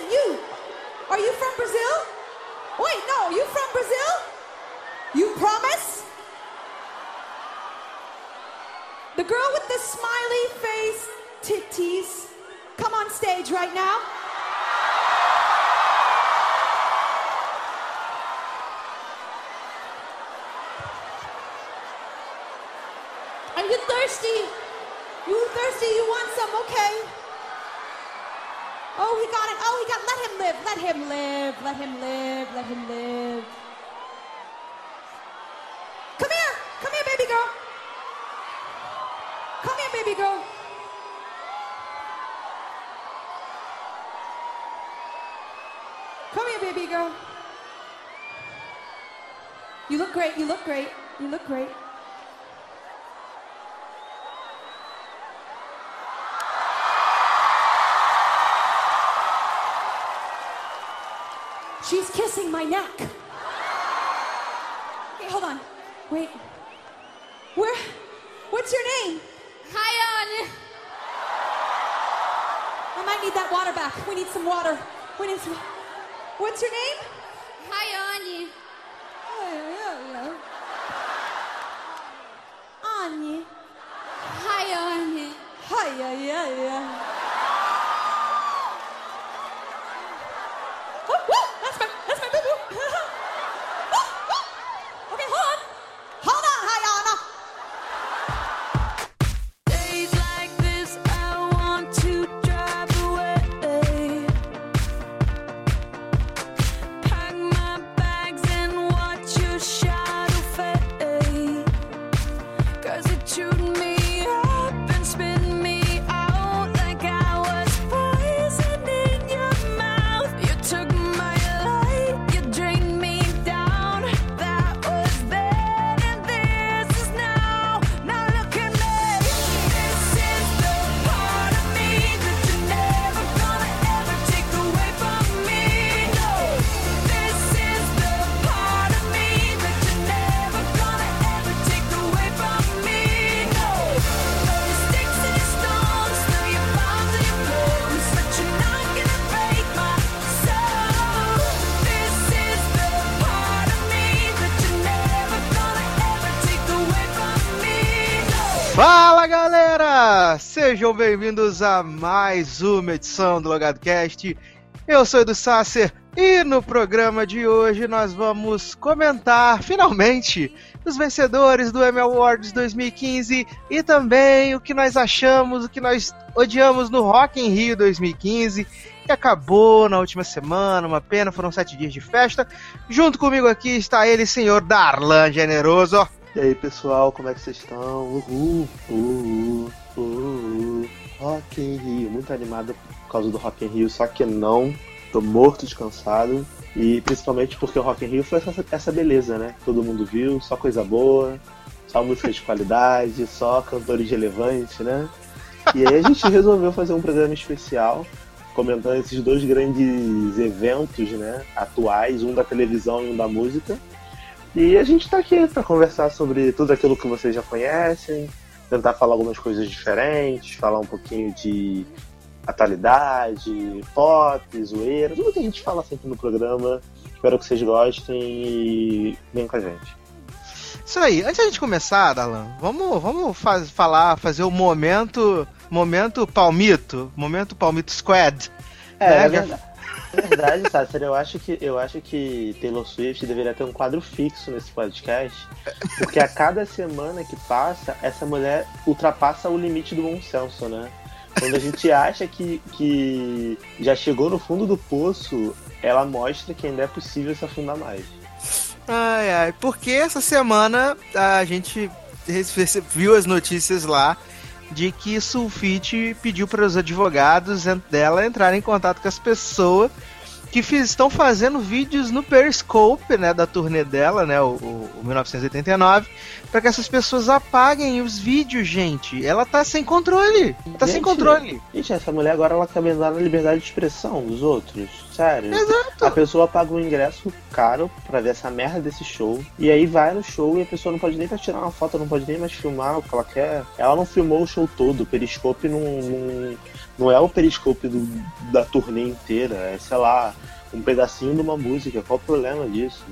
listen, you. Are you from Brazil? Wait, no, you from Brazil? You promise? The girl with the smiley face titties, come on stage right now. Are you thirsty? You thirsty? You want some? Okay. Oh, he got it. Oh, he got. Let him live. Let him live. Let him live. Let him live. Come here. Come here, baby girl. Come here, baby girl. Come here, baby girl. You look great. You look great. You look great. She's kissing my neck. Okay, hold on. Wait. Where? What's your name? Hi, Anya. I might need that water back. We need some water. We need some. What's your name? Hi, Anya. Annie. Hi, Sejam bem-vindos a mais uma edição do Logado Cast. Eu sou Edu Sasser e no programa de hoje nós vamos comentar finalmente os vencedores do Emmy Awards 2015 e também o que nós achamos, o que nós odiamos no Rock in Rio 2015 que acabou na última semana, uma pena, foram sete dias de festa. Junto comigo aqui está ele, senhor Darlan Generoso. E aí pessoal, como é que vocês estão? Uhul, uhul, uhul. Rock in Rio, muito animado por causa do Rock in Rio, só que não, tô morto de cansado. E principalmente porque o Rock in Rio foi essa, essa beleza, né? Todo mundo viu, só coisa boa, só música de qualidade, só cantores relevantes, né? E aí a gente resolveu fazer um programa especial comentando esses dois grandes eventos, né? Atuais, um da televisão e um da música. E a gente tá aqui para conversar sobre tudo aquilo que vocês já conhecem, tentar falar algumas coisas diferentes, falar um pouquinho de atualidade, pop, zoeira, tudo que a gente fala sempre no programa. Espero que vocês gostem e venham com a gente. Isso aí, antes da gente começar, Darlan, vamos, vamos faz, falar, fazer o momento, momento palmito, momento palmito squad. É, né? é verdade. É verdade, Sasser, eu acho que eu acho que Taylor Swift deveria ter um quadro fixo nesse podcast, porque a cada semana que passa, essa mulher ultrapassa o limite do bom senso, né? Quando a gente acha que, que já chegou no fundo do poço, ela mostra que ainda é possível se afundar mais. Ai, ai, porque essa semana a gente viu as notícias lá de que Sulfite pediu para os advogados dela entrarem em contato com as pessoas que fiz- estão fazendo vídeos no Periscope, né, da turnê dela, né, o- o 1989, pra que essas pessoas apaguem os vídeos, gente. Ela tá sem controle. Tá sem Gente, controle. Gente, essa mulher agora ela quer mandar na liberdade de expressão dos outros. Sério. Exato. A pessoa paga um ingresso caro pra ver essa merda desse show. E aí vai no show e a pessoa não pode nem pra tirar uma foto, não pode nem mais filmar o que ela quer. Ela não filmou o show todo. O Periscope não, não, não é o Periscope do- da turnê inteira. É, sei lá, um pedacinho de uma música. Qual o problema disso?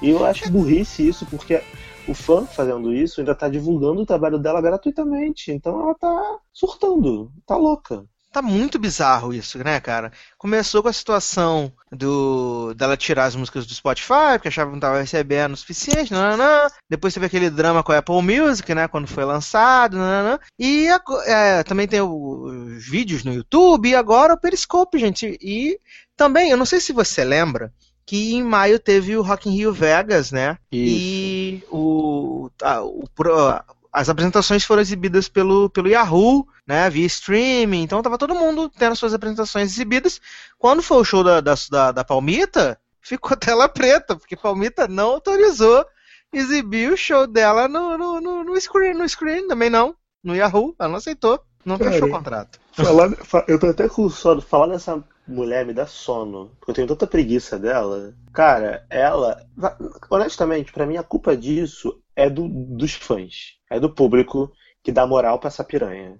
E eu acho burrice isso, porque o fã fazendo isso ainda tá divulgando o trabalho dela gratuitamente. Então ela tá surtando, tá louca. Tá muito bizarro isso, né, cara? Começou com a situação do dela tirar as músicas do Spotify, porque achava que não tava recebendo o suficiente, nananã. Depois teve aquele drama com a Apple Music, né, quando foi lançado, nananã. E ago- é, também tem o- os vídeos no YouTube e agora o Periscope, gente. E também, eu não sei se você lembra, que em maio teve o Rock in Rio Vegas, né? E o, a- o as apresentações foram exibidas pelo, pelo Yahoo, né, via streaming, então tava todo mundo tendo suas apresentações exibidas. Quando foi o show da, da, da, da Palmita, ficou tela preta, porque Palmita não autorizou exibir o show dela no, no, no, no screen, no screen também não, no Yahoo, ela não aceitou, não Cara, fechou o contrato. Falar, fa- eu tô até com sono. Falar dessa mulher me dá sono. Porque eu tenho tanta preguiça dela. Cara, ela. Honestamente, pra mim a culpa disso é do, dos fãs. É do público que dá moral pra essa piranha.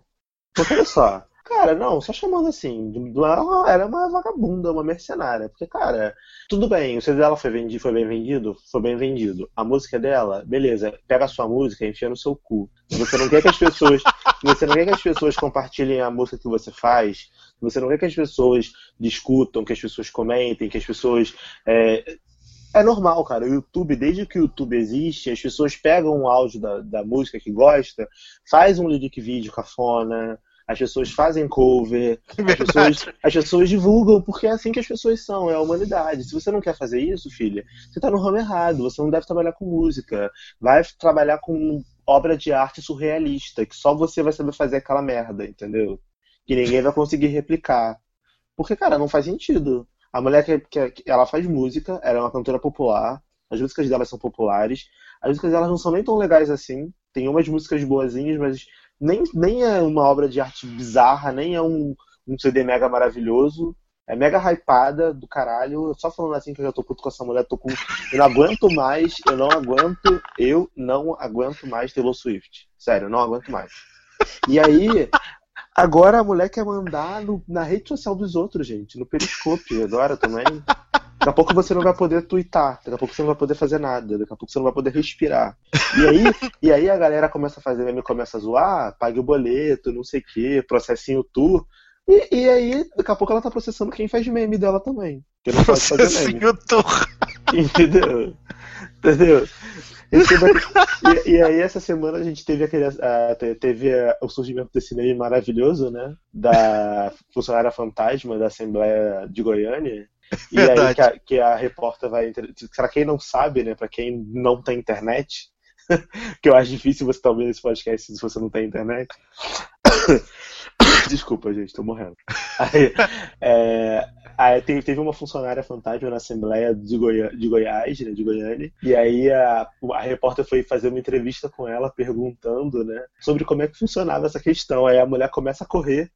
Porque olha só. Cara, não, só chamando assim. Ela era uma vagabunda, uma mercenária. Porque, cara, tudo bem, o CD dela foi, vendi, foi bem vendido? Foi bem vendido. A música dela, beleza, pega a sua música e enfia no seu cu. Você não quer que as pessoas. Você não quer que as pessoas compartilhem a música que você faz. Você não quer que as pessoas discutam, que as pessoas comentem, que as pessoas. É, é normal, cara. O YouTube, desde que o YouTube existe, as pessoas pegam um áudio da, da música que gosta, faz um lyric vídeo cafona, as pessoas fazem cover, as pessoas, as pessoas divulgam, porque é assim que as pessoas são, é a humanidade. Se você não quer fazer isso, filha, você tá no ramo errado, você não deve trabalhar com música. Vai trabalhar com obra de arte surrealista, que só você vai saber fazer aquela merda, entendeu? Que ninguém vai conseguir replicar. Porque, cara, não faz sentido. A mulher que, que- ela faz música, ela é uma cantora popular, as músicas dela são populares, as músicas delas não são nem tão legais assim. Tem umas músicas boazinhas, mas nem, nem é uma obra de arte bizarra, nem é um, um CD mega maravilhoso. É mega hypada do caralho. Só falando assim que eu já tô puto com essa mulher, tô com. Eu não aguento mais, eu não aguento, eu não aguento mais Taylor Swift. Sério, eu não aguento mais. E aí, agora a mulher quer mandar no- na rede social dos outros, gente, no Periscope agora também. Daqui a pouco você não vai poder twittar, daqui a pouco você não vai poder fazer nada, daqui a pouco você não vai poder respirar. E aí, e aí a galera começa a fazer meme, começa a zoar, pague o boleto, não sei o que, processinho tu. E, e aí, daqui a pouco ela tá processando quem faz meme dela também. Que não pode fazer meme. Processinho Tour. Entendeu? Entendeu? E, e aí essa semana a gente teve aquele te- teve ah, o surgimento desse meme maravilhoso, né? Da funcionária fantasma da Assembleia de Goiânia. E aí Verdade. que a, que a repórter vai. Pra quem não sabe, né? Pra quem não tem internet, que eu acho difícil você estar ouvindo esse podcast se você não tem internet. Desculpa, gente, tô morrendo. Aí, é, aí teve, uma funcionária fantasma na Assembleia de, Goi de Goiás, né, de Goiânia, e aí a, a repórter foi fazer uma entrevista com ela perguntando, né, sobre como é que funcionava essa questão. Aí a mulher começa a correr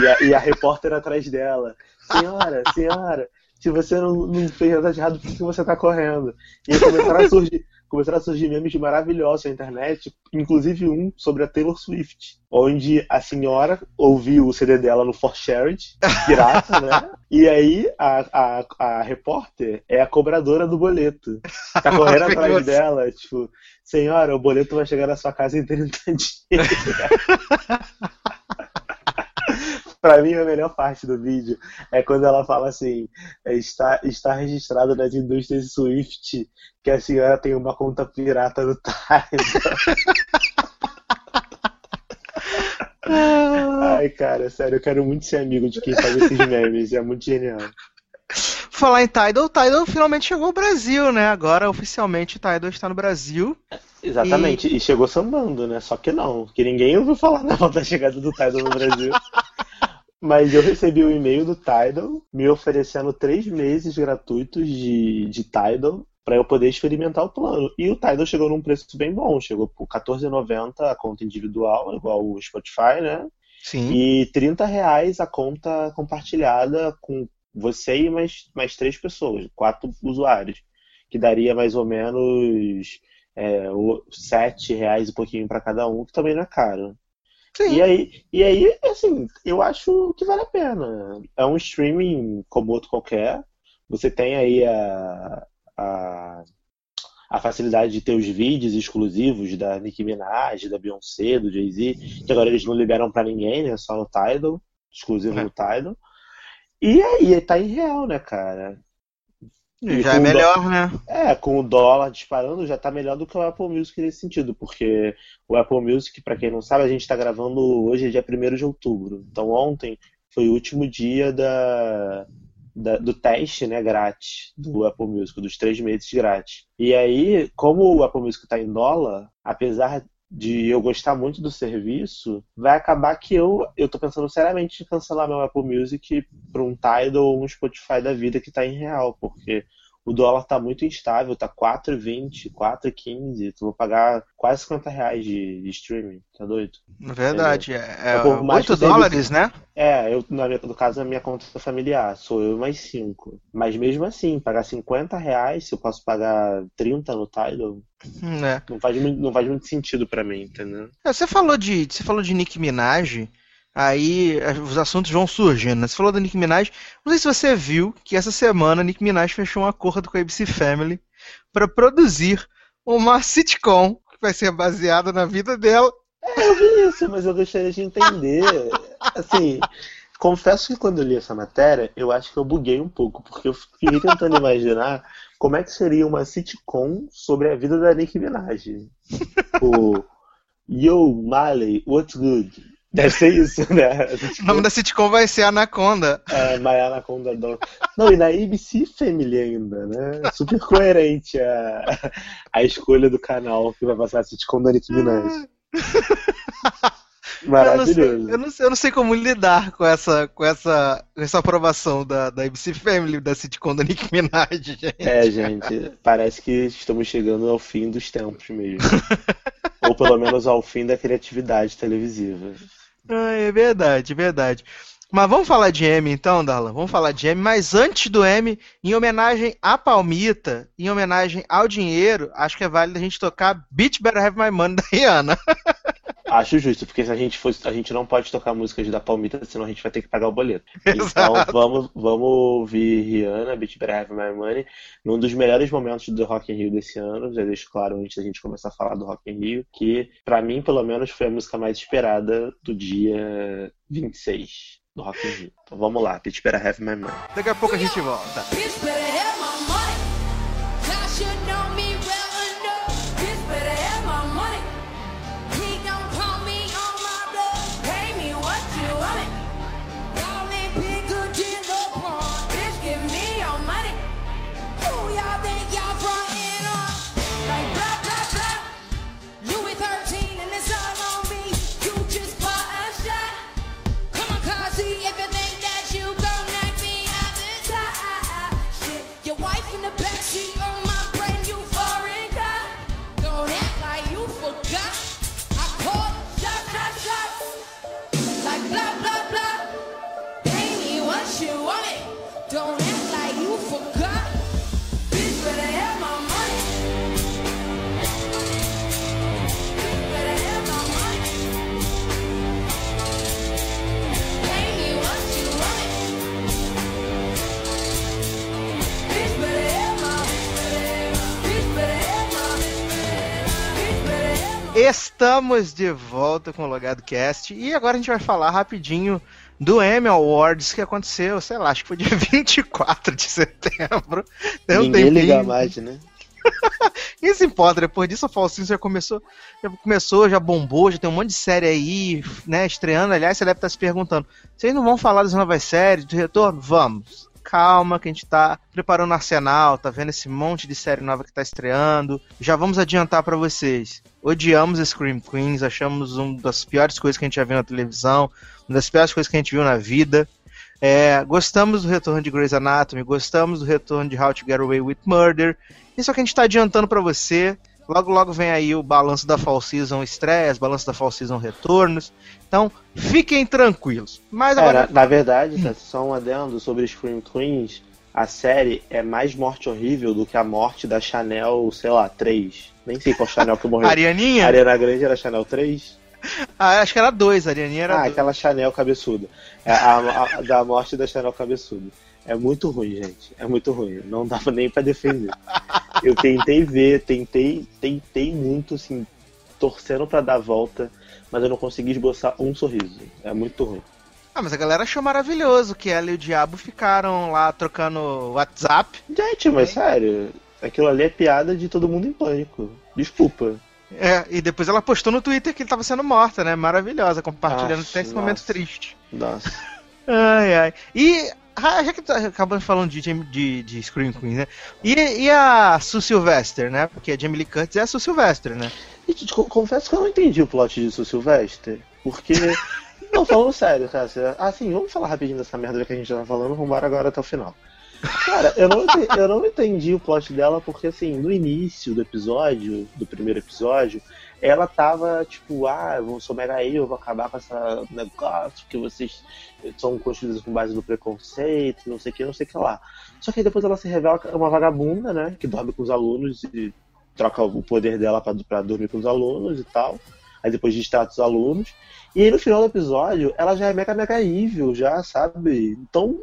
e a, e a repórter atrás dela. Senhora, senhora, se você não, não fez nada de errado, por que você tá correndo? E aí começaram a surgir, começaram a surgir memes maravilhosos na internet, inclusive um sobre a Taylor Swift, onde a senhora ouviu o CD dela no For Shared, pirata, né? E aí a, a, a repórter é a cobradora do boleto. Tá correndo atrás dela, tipo, senhora, o boleto vai chegar na sua casa em 30 dias. Pra mim, a melhor parte do vídeo é quando ela fala assim: é, está, está registrado nas indústrias Swift que a senhora tem uma conta pirata no Tidal. Ai, cara, sério, eu quero muito ser amigo de quem faz esses memes, é muito genial. Falar em Tidal, o Tidal finalmente chegou ao Brasil, né? Agora, oficialmente, o Tidal está no Brasil. Exatamente, e... chegou sambando, né? Só que não, que ninguém ouviu falar na da chegada do Tidal no Brasil. Mas eu recebi um e-mail do Tidal me oferecendo três meses gratuitos de, de Tidal para eu poder experimentar o plano. E o Tidal chegou num preço bem bom, chegou por R$14,90 a conta individual, igual o Spotify, né? Sim. E 30 reais a conta compartilhada com você e mais, mais três pessoas, quatro usuários, que daria mais ou menos é, sete reais e pouquinho para cada um, que também não é caro. Sim. E aí, e aí, assim, eu acho que vale a pena. É um streaming como outro qualquer. Você tem aí a, a, a facilidade de ter os vídeos exclusivos da Nicki Minaj, da Beyoncé, do Jay-Z, que agora eles não liberam pra ninguém, né? Só no Tidal, exclusivo É. no Tidal. E aí, tá em real, né, cara? E Já é melhor, né? é, com o dólar disparando, já tá melhor do que o Apple Music nesse sentido, porque o Apple Music, pra quem não sabe, a gente tá gravando hoje, é dia 1 de outubro. Então ontem foi o último dia da, da- do teste, né, grátis do Apple Music, dos três meses grátis. E aí, como o Apple Music tá em dólar, apesar de eu gostar muito do serviço, vai acabar que eu, eu tô pensando seriamente em cancelar meu Apple Music para um Tidal ou um Spotify da vida que tá em real, porque o dólar tá muito instável, tá 4,20, 4,15, tu vou pagar quase 50 reais de, de streaming, tá doido? Verdade. É, é É por mais 8 que o dólares, né? É, eu, na minha- no caso, a minha conta familiar, sou eu mais 5. Mas mesmo assim, pagar 50 reais, se eu posso pagar 30 no Tidal, Hum, é. não faz, muito- não faz muito sentido pra mim, entendeu? É, Você falou de, você falou de Nicki Minaj, aí eh, os assuntos vão surgindo, né? Você falou da Nicki Minaj, não sei se você viu que essa semana a Nicki Minaj fechou um acordo com a ABC Family para produzir uma sitcom que vai ser baseada na vida dela. Eu vi isso, mas eu gostaria de entender. Assim, confesso que quando eu li essa matéria, eu acho que eu buguei um pouco, porque eu fiquei tentando imaginar como é que seria uma sitcom sobre a vida da Nicki Minaj. O Yo, Marley, what's good? Deve ser isso, né? O nome da sitcom vai ser Anaconda. É, My Anaconda Dog. Não, e na ABC Family ainda, né? Super coerente a, a escolha do canal que vai passar a sitcom da Nicki Minaj. Eu não, sei, Maravilhoso. eu, não sei, eu não sei como lidar com essa, com essa, essa aprovação da, da ABC Family, da sitcom da Nicki Minaj, gente. É, gente, parece que estamos chegando ao fim dos tempos mesmo. Ou pelo menos ao fim da criatividade televisiva. Ah, é verdade, verdade. Mas vamos falar de M então, Darlan? Vamos falar de M, mas antes do M, em homenagem à Palmita, em homenagem ao dinheiro, acho que é válido a gente tocar Bitch Better Have My Money da Rihanna. Acho justo, porque se a gente fosse, a gente não pode tocar músicas da Palmita, senão a gente vai ter que pagar o boleto. Então Exato. vamos, vamos ouvir Rihanna, Better Have My Money, num dos melhores momentos do Rock in Rio desse ano. Já deixo claro antes da gente começar a falar do Rock in Rio, que pra mim, pelo menos, foi a música mais esperada do dia 26 do Rock in Rio. Então vamos lá, Better Have My Money. Daqui a pouco a gente volta. Estamos de volta com o Logado Cast e agora a gente vai falar rapidinho do Emmy Awards que aconteceu, sei lá, acho que foi dia 24 de setembro. Tem um Ninguém tempinho. liga mais, né? Quem se importa? Depois disso, a Falsinho já começou, já começou, já bombou, já tem um monte de série aí, né, estreando. Aliás, você deve estar se perguntando, vocês não vão falar das novas séries, do retorno? Vamos. Calma, que a gente tá preparando o arsenal, tá vendo esse monte de série nova que tá estreando. Já vamos adiantar pra vocês. Odiamos Scream Queens, achamos uma das piores coisas que a gente já viu na televisão, uma das piores coisas que a gente viu na vida. É, gostamos do retorno de Grey's Anatomy, gostamos do retorno de How to Get Away with Murder. Isso é o que a gente tá adiantando pra você. Logo, logo vem aí o balanço da Fall Season estreias, balanço da Fall Season retornos. Então, fiquem tranquilos. Mas É, agora. na, na verdade, tá, só um adendo sobre Scream Queens, a série é mais morte horrível do que a morte da Chanel, sei lá, 3. Nem sei qual Chanel que morreu. Arianinha? Ariana Grande era Chanel 3? Ah, acho que era dois, a Arianinha era Ah, dois. aquela Chanel cabeçuda. É a, a- da morte da Chanel cabeçuda. É muito ruim, gente. É muito ruim. Não dava nem pra defender. Eu tentei ver, tentei, tentei muito, assim, torcendo pra dar a volta, mas eu não consegui esboçar um sorriso. É muito ruim. Ah, mas a galera achou maravilhoso que ela e o Diabo ficaram lá trocando WhatsApp. Gente, mas sério, aquilo ali é piada de todo mundo em pânico. Desculpa. É, e depois ela postou no Twitter que ele tava sendo morta, né? Maravilhosa, compartilhando Nossa, até esse momento nossa. triste. Nossa. Ai, ai. E, ah, já que tá acabando falando de, de, de Scream Queen, né? E, e a Sue Sylvester, né? Porque a Jamie Lee Curtis é a Sue Sylvester, né? Confesso que eu não entendi o plot disso, Silvestre. Porque. Não, falando sério, cara. você- Ah, sim, vamos falar rapidinho dessa merda que a gente já tá falando, vamos embora agora até o final. Cara, eu não, ente- eu não entendi o plot dela porque, assim, no início do episódio, do primeiro episódio, ela tava tipo, ah, eu sou mega eu, vou acabar com essa negócio que vocês são construídos com base no preconceito, não sei o que, não sei o que lá. Só que aí depois ela se revela é uma vagabunda, né, que dorme com os alunos e troca o poder dela pra dormir com os alunos e tal. Aí depois distrata os alunos. E aí no final do episódio, ela já é mega mega evil, já, sabe? Então,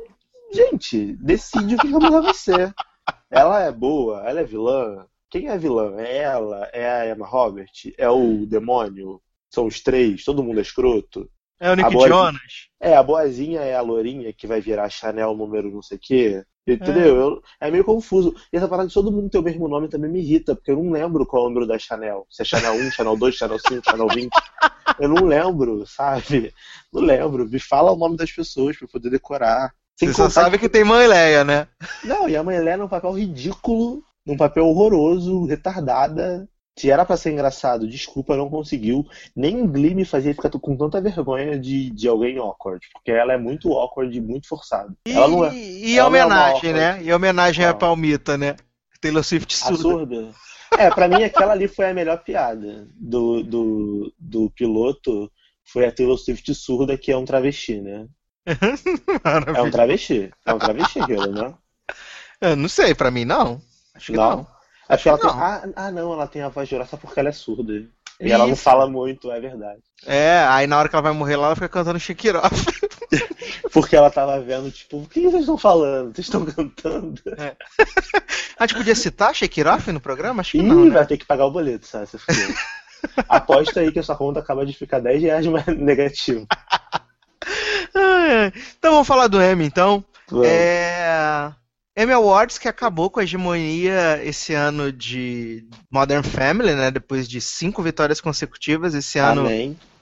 gente, decide o que a vai ser. Ela é boa, ela é vilã. Quem é vilã? É ela? É a Emma Robert? É o demônio? São os três? Todo mundo é escroto? É o Nick Agora- Jonas. É, a boazinha é a lourinha que vai virar Chanel número não sei o quê. Entendeu? Eu- é meio confuso. E essa parada de todo mundo ter o mesmo nome também me irrita, porque eu não lembro qual é o número da Chanel. Se é Chanel 1, Chanel 2, Chanel 5, Chanel 20. Eu não lembro, sabe? Não lembro. Me fala o nome das pessoas pra eu poder decorar. Sem Você só sabe que tem mãe Leia, né? Não, e a mãe Helena num papel ridículo, num papel horroroso, retardada. Se era pra ser engraçado, desculpa, não conseguiu. Nem Glee me fazia ficar com tanta vergonha de, de alguém awkward. Porque ela é muito awkward e muito forçada. E, Ela não é. e é homenagem, awkward. né? E homenagem à? Palmita, né? Taylor Swift A surda. surda. É, pra mim aquela ali foi a melhor piada do, do, do piloto. Foi a Taylor Swift surda, que é um travesti, né? É um travesti. É um travesti aquilo, né? Eu não sei, pra mim não. Acho que não. Não? Acho que ela tem. não. Ah, ah, não, ela tem a voz grossa porque ela é surda. E ela não Isso. fala muito, é verdade. É, aí na hora que ela vai morrer lá, ela fica cantando Shakira. Porque ela tava vendo, tipo, o que vocês estão falando? Vocês estão cantando? A gente podia citar Shakira no programa? Acho que Ih, não, né? vai ter que pagar o boleto, sabe? Você. Aposta aí que a sua conta acaba de ficar 10 reais mais negativo. Então vamos falar do Emmy, então. É... Emmy Awards que acabou com a hegemonia esse ano de Modern Family, né? Depois de cinco vitórias consecutivas. Esse ano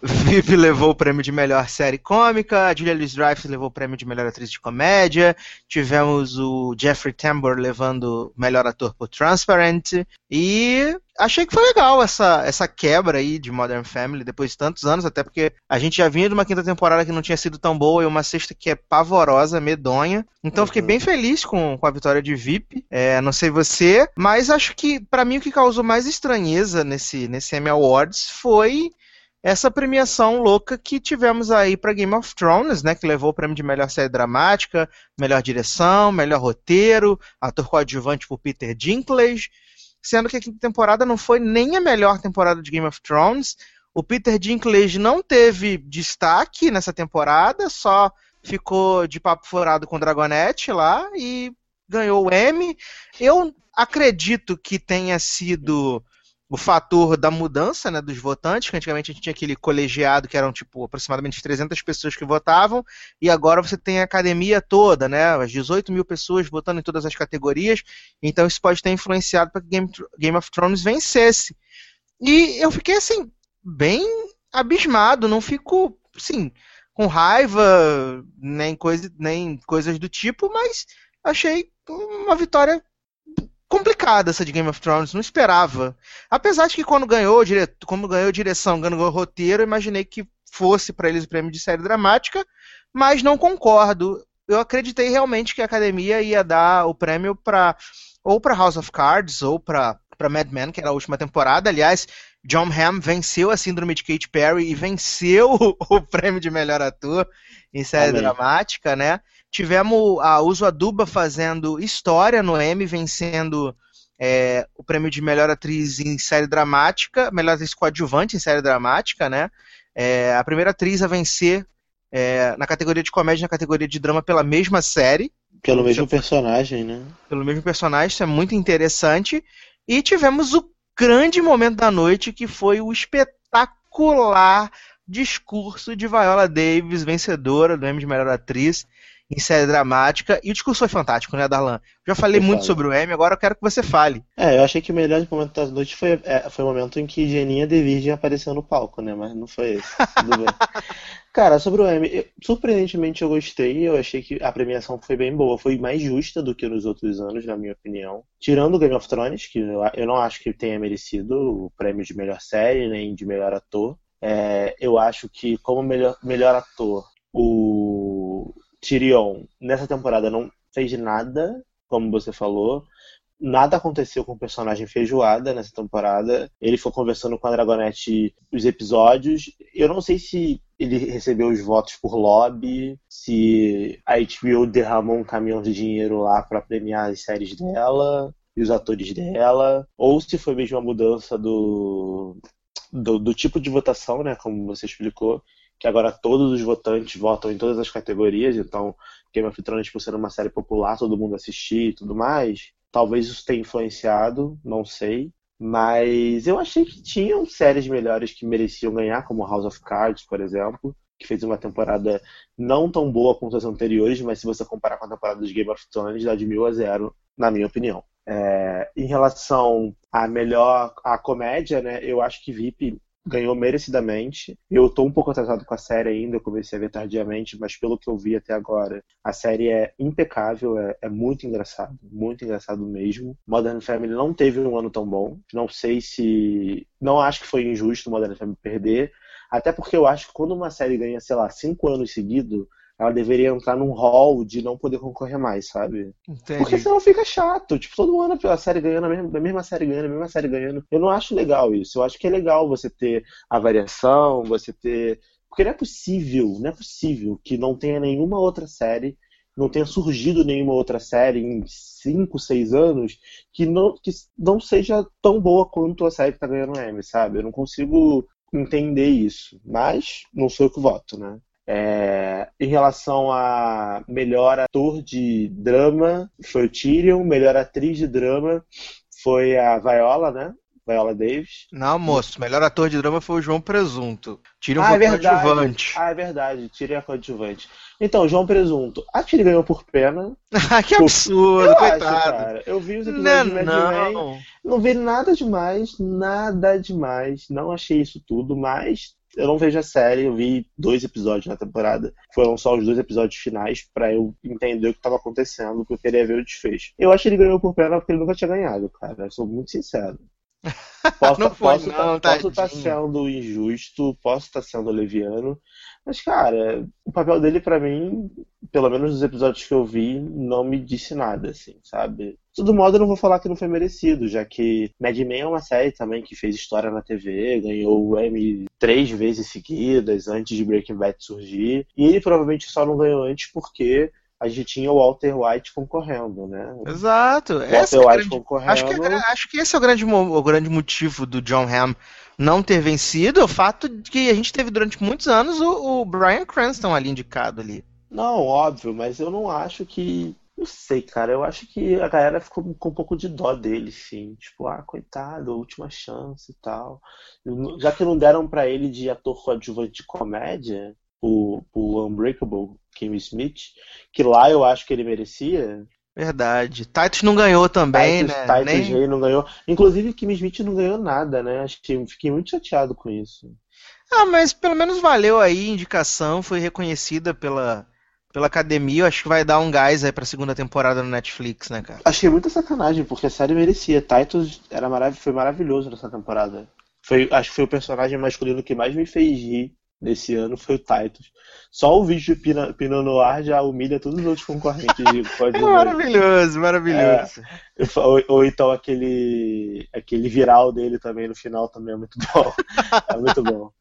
Viv levou o prêmio de melhor série cômica, a Julia Louis-Dreyfus levou o prêmio de melhor atriz de comédia, tivemos o Jeffrey Tambor levando melhor ator por Transparent, e achei que foi legal essa, essa quebra aí de Modern Family depois de tantos anos, até porque a gente já vinha de uma quinta temporada que não tinha sido tão boa e uma sexta que é pavorosa, medonha, então fiquei Uhum. bem feliz com, com a vitória de VIP, é, não sei você, mas acho que pra mim o que causou mais estranheza nesse, nesse Emmy Awards foi essa premiação louca que tivemos aí para Game of Thrones, né, que levou o prêmio de melhor série dramática, melhor direção, melhor roteiro, ator coadjuvante por Peter Dinklage, sendo que a quinta temporada não foi nem a melhor temporada de Game of Thrones. O Peter Dinklage não teve destaque nessa temporada, só ficou de papo furado com o Dragonette lá e ganhou o Emmy. Eu acredito que tenha sido o fator da mudança né, dos votantes, que antigamente a gente tinha aquele colegiado que eram tipo aproximadamente 300 pessoas que votavam, e agora você tem a academia toda, né, as 18 mil pessoas votando em todas as categorias, então isso pode ter influenciado para que Game, Game of Thrones vencesse. E eu fiquei assim, bem abismado, não fico, assim, com raiva, nem, coisa, nem coisas do tipo, mas achei uma vitória complicada essa de Game of Thrones, não esperava. Apesar de que quando ganhou, dire... como ganhou direção, ganhou roteiro, eu imaginei que fosse para eles o prêmio de série dramática, mas não concordo. Eu acreditei realmente que a academia ia dar o prêmio para ou para House of Cards ou para para Mad Men, que era a última temporada. Aliás, John Hamm venceu a síndrome de Katy Perry e venceu o prêmio de melhor ator em série Amém. dramática, né? Tivemos a Uso Aduba fazendo história no Emmy, vencendo é, o prêmio de melhor atriz em série dramática, melhor atriz coadjuvante em série dramática, né? É, a primeira atriz a vencer é, na categoria de comédia e na categoria de drama pela mesma série, Pelo mesmo personagem, né? pelo mesmo personagem, isso é muito interessante. E tivemos o grande momento da noite, que foi o espetacular discurso de Viola Davis, vencedora do Emmy de melhor atriz em série dramática. E o discurso foi fantástico, né, Darlan? Já falei Foi muito foda. sobre o Emmy, agora eu quero que você fale. É, eu achei que o melhor momento da noite foi, é, foi o momento em que Geninha de Virgem apareceu no palco, né? Mas não foi esse. Tudo bem. Cara, sobre o Emmy, eu- surpreendentemente eu gostei. Eu achei que a premiação foi bem boa. Foi mais justa do que nos outros anos, na minha opinião. Tirando o Game of Thrones, que eu, eu não acho que tenha merecido o prêmio de melhor série, nem de melhor ator. É, eu acho que, como melhor, melhor ator, o Tyrion nessa temporada não fez nada, como você falou. Nada aconteceu com o personagem Feijoada nessa temporada. Ele foi conversando com a Dragonette os episódios. Eu não sei se ele recebeu os votos por lobby, se a HBO derramou um caminhão de dinheiro lá para premiar as séries dela e os atores dela, ou se foi mesmo a mudança do, do, do tipo de votação, né, como você explicou, que agora todos os votantes votam em todas as categorias, então Game of Thrones, por ser uma série popular, todo mundo assistir e tudo mais. Talvez isso tenha influenciado, não sei. Mas eu achei que tinham séries melhores que mereciam ganhar, como House of Cards, por exemplo, que fez uma temporada não tão boa quanto as anteriores, mas se você comparar com a temporada de Game of Thrones, dá de mil a zero, na minha opinião. É, em relação à melhor a comédia, né, eu acho que VIP ganhou merecidamente. Eu tô um pouco atrasado com a série ainda, eu comecei a ver tardiamente, mas pelo que eu vi até agora, a série é impecável, é, é muito engraçado, muito engraçado mesmo. Modern Family não teve um ano tão bom. Não sei se. Não acho que foi injusto Modern Family perder. Até porque eu acho que quando uma série ganha, sei lá, cinco anos seguidos, ela deveria entrar num hall de não poder concorrer mais, sabe? Porque Entendi. senão fica chato. Tipo, todo ano a série ganhando, a mesma, a mesma série ganhando, a mesma série ganhando. Eu não acho legal isso. Eu acho que é legal você ter a variação, você ter. Porque não é possível, não é possível que não tenha nenhuma outra série, não tenha surgido nenhuma outra série em 5, 6 anos que não, que não seja tão boa quanto a série que tá ganhando o Emmy, sabe? Eu não consigo entender isso. Mas não sou eu que voto, né? É, em relação a melhor ator de drama, foi o Tyrion. Melhor atriz de drama foi a Viola, né? Viola Davis. Não, moço, melhor ator de drama foi o João Presunto. Um Ah, é pouco verdade. coadjuvante. Ah, é verdade. Tyrion é coadjuvante. Então, João Presunto. A Tyrion ganhou por pena. que absurdo, Eu acho, coitado. cara. Eu vi os Não, episódios de Mad Men. não. Não vi nada demais, nada demais. Não achei isso tudo, mas eu não vejo a série. Eu vi dois episódios na temporada. Foram só os dois episódios finais pra eu entender o que estava acontecendo, porque eu queria ver o desfecho. Eu acho que ele ganhou por pena porque ele nunca tinha ganhado, cara. Eu sou muito sincero. Posso Não foi, posso não, tá, posso estar sendo injusto, posso estar sendo leviano, mas cara, o papel dele pra mim, pelo menos nos episódios que eu vi, não me disse nada, assim, sabe? De todo modo, eu não vou falar que não foi merecido, já que Mad Men é uma série também que fez história na TV, ganhou o Emmy três vezes seguidas antes de Breaking Bad surgir, e ele provavelmente só não ganhou antes porque a gente tinha o Walter White concorrendo, né? Exato. Walter Essa é White grande- concorrendo. Acho que, é acho que esse é o grande, o grande motivo do John Hamm não ter vencido, é o fato de que a gente teve durante muitos anos o, o Bryan Cranston ali indicado ali. Não, óbvio, mas eu não acho que. Não sei, cara. Eu acho que a galera ficou com um pouco de dó dele, sim. Tipo, ah, coitado, última chance e tal. Já que não deram pra ele de ator coadjuvante de comédia, o, o Unbreakable Kim Smith, que lá eu acho que ele merecia. Verdade. Titus não ganhou também, Titus, né? Titus Nem- não ganhou. Inclusive, Kim Smith não ganhou nada, né? Acho que fiquei muito chateado com isso. Ah, mas pelo menos valeu aí a indicação, foi reconhecida pela, pela academia, eu acho que vai dar um gás aí pra segunda temporada no Netflix, né, cara? Achei muita sacanagem, porque a série merecia. Titus era marav foi maravilhoso nessa temporada. Foi, acho que foi o personagem masculino que mais me fez rir nesse ano, foi o Titus. Só o vídeo de Pina, Pinot Noir já humilha todos os outros concorrentes de É maravilhoso, maravilhoso. Ou, ou então aquele, aquele viral dele também no final também é muito bom. é muito bom.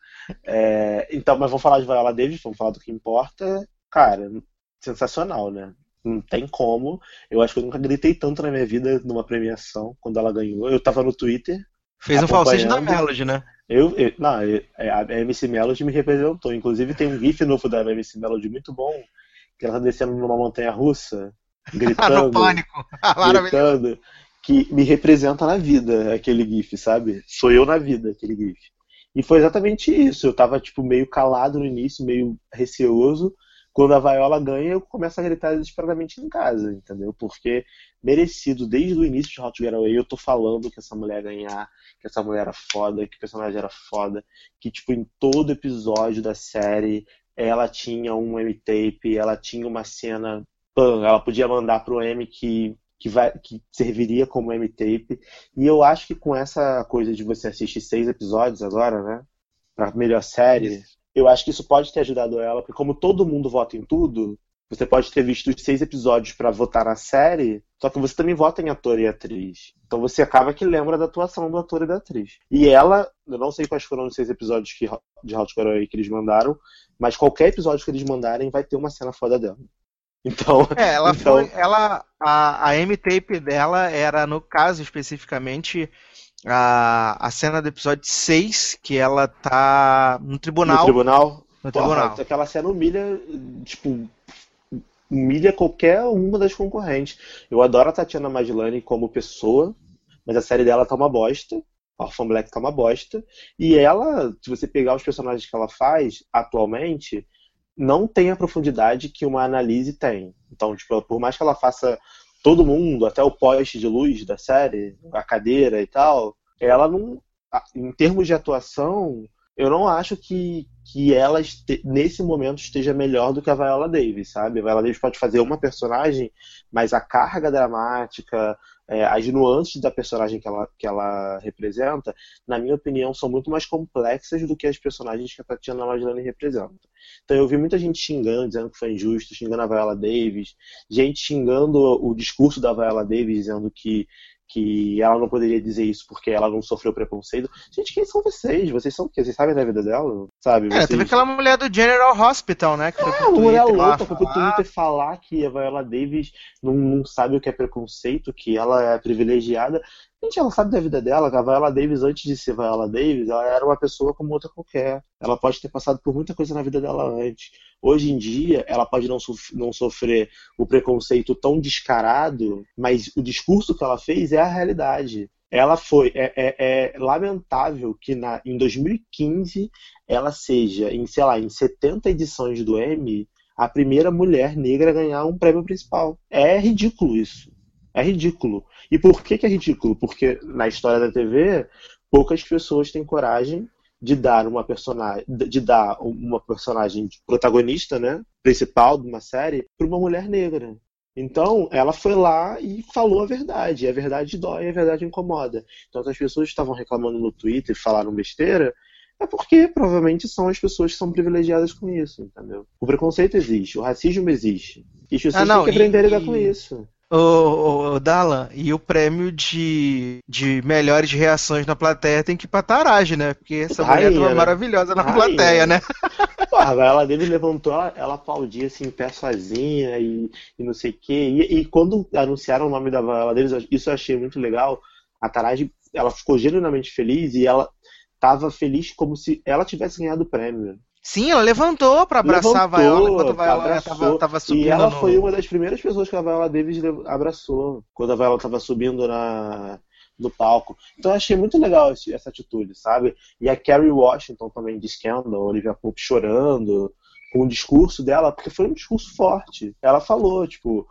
É, então, mas vamos falar de Viola Davis, vamos falar do que importa. Cara, sensacional, né? Não tem como. Eu acho que eu nunca gritei tanto na minha vida numa premiação quando ela ganhou. Eu tava no Twitter. Fez um falsete da. Melody, né? Eu, eu- não, eu- é, a MC Melody me representou. Inclusive tem um gif novo da MC Melody muito bom, que ela tá descendo numa montanha russa, Ah, no gritando, pânico. Ah, gritando, que me representa na vida aquele gif, sabe? Sou eu na vida aquele gif. E foi exatamente isso. Eu tava tipo meio calado no início, meio receoso. Quando a Viola ganha, eu começo a gritar desesperadamente em casa, entendeu? Porque merecido desde o início de Hot Get Away, eu tô falando que essa mulher ganhar, que essa mulher era foda, que o personagem era foda, que tipo em todo episódio da série ela tinha um M-tape, ela tinha uma cena, pã, ela podia mandar pro M que que, vai, que serviria como M-tape. E eu acho que com essa coisa de você assistir seis episódios agora, né? Pra melhor série, eu acho que isso pode ter ajudado ela, porque como todo mundo vota em tudo, você pode ter visto os seis episódios pra votar na série, só que você também vota em ator e atriz. Então você acaba que lembra da atuação do ator e da atriz. E ela, eu não sei quais foram os seis episódios que, de Hot Away que eles mandaram, mas qualquer episódio que eles mandarem vai ter uma cena foda dela. Então, É, ela Então- foi. Ela, a, a M-tape dela era, no caso especificamente, a, a cena do episódio 6, que ela tá no no tribunal. tribunal, No Porra, tribunal. aquela cena humilha, tipo, humilha qualquer uma das concorrentes. Eu adoro a Tatiana Maslany como pessoa, mas a série dela tá uma bosta. Orphan Black tá uma bosta. E ela, se você pegar os personagens que ela faz atualmente, não tem a profundidade que uma Annalise tem. Então, tipo, por mais que ela faça todo mundo, até o poste de luz da série, a cadeira e tal, ela não. Em termos de atuação, eu não acho que, que ela, este- nesse momento, esteja melhor do que a Viola Davis, sabe? A Viola Davis pode fazer uma personagem, mas a carga dramática, é, as nuances da personagem que ela, que ela representa, na minha opinião, são muito mais complexas do que as personagens que a Tatiana Maslany representa. Então eu vi muita gente xingando, dizendo que foi injusto, xingando a Viola Davis, gente xingando o discurso da Viola Davis, dizendo que, que ela não poderia dizer isso porque ela não sofreu preconceito. Gente, quem são vocês? Vocês são o quê? Vocês sabem da vida dela? Sabe? É, Vocês... teve aquela mulher do General Hospital, né? Que foi Ah, pro mulher lá louca foi pro. Twitter falar que a Viola Davis não, não sabe o que é preconceito, que ela é privilegiada. Gente, ela sabe da vida dela, a Viola Davis, antes de ser Viola Davis, ela era uma pessoa como outra qualquer. Ela pode ter passado por muita coisa na vida dela antes. Hoje em dia, ela pode não, sof- não sofrer o preconceito tão descarado, mas o discurso que ela fez é a realidade. Ela foi. É, é- é lamentável que na, em 2015 ela seja, em, sei lá, em 70 edições do Emmy, a primeira mulher negra a ganhar um prêmio principal. É ridículo isso. É ridículo. E por que, que é ridículo? Porque na história da TV, poucas pessoas têm coragem de dar uma personagem, de dar uma personagem protagonista, né, principal de uma série, para uma mulher negra. Então, ela foi lá e falou a verdade. E a verdade dói, a verdade incomoda. Então, se as pessoas estavam reclamando no Twitter e falaram besteira, é porque provavelmente são as pessoas que são privilegiadas com isso, entendeu? O preconceito existe, o racismo existe. E as pessoas Ah, não, têm que aprender a e- lidar com isso. Ô, ô, ô, Dalan, e o prêmio de, de melhores reações na plateia tem que ir pra Taraj, né? Porque essa mulher Rainha, tava né? maravilhosa na Rainha. plateia, né? Porra, ela dele levantou, ela aplaudia assim, em pé sozinha e, e não sei o quê. E, e quando anunciaram o nome da Viola deles, isso eu achei muito legal. A Taraji, ela ficou genuinamente feliz e ela tava feliz como se ela tivesse ganhado o prêmio. Sim, ela levantou pra abraçar Levantou, a Viola enquanto a Viola abraçou. tava, tava subindo E ela no... foi uma das primeiras pessoas que a Viola Davis abraçou quando a Viola estava subindo na, no palco. Então eu achei muito legal esse- essa atitude, sabe? E a Kerry Washington também de Scandal, Olivia Pope chorando com o discurso dela, porque foi um discurso forte. Ela falou, tipo,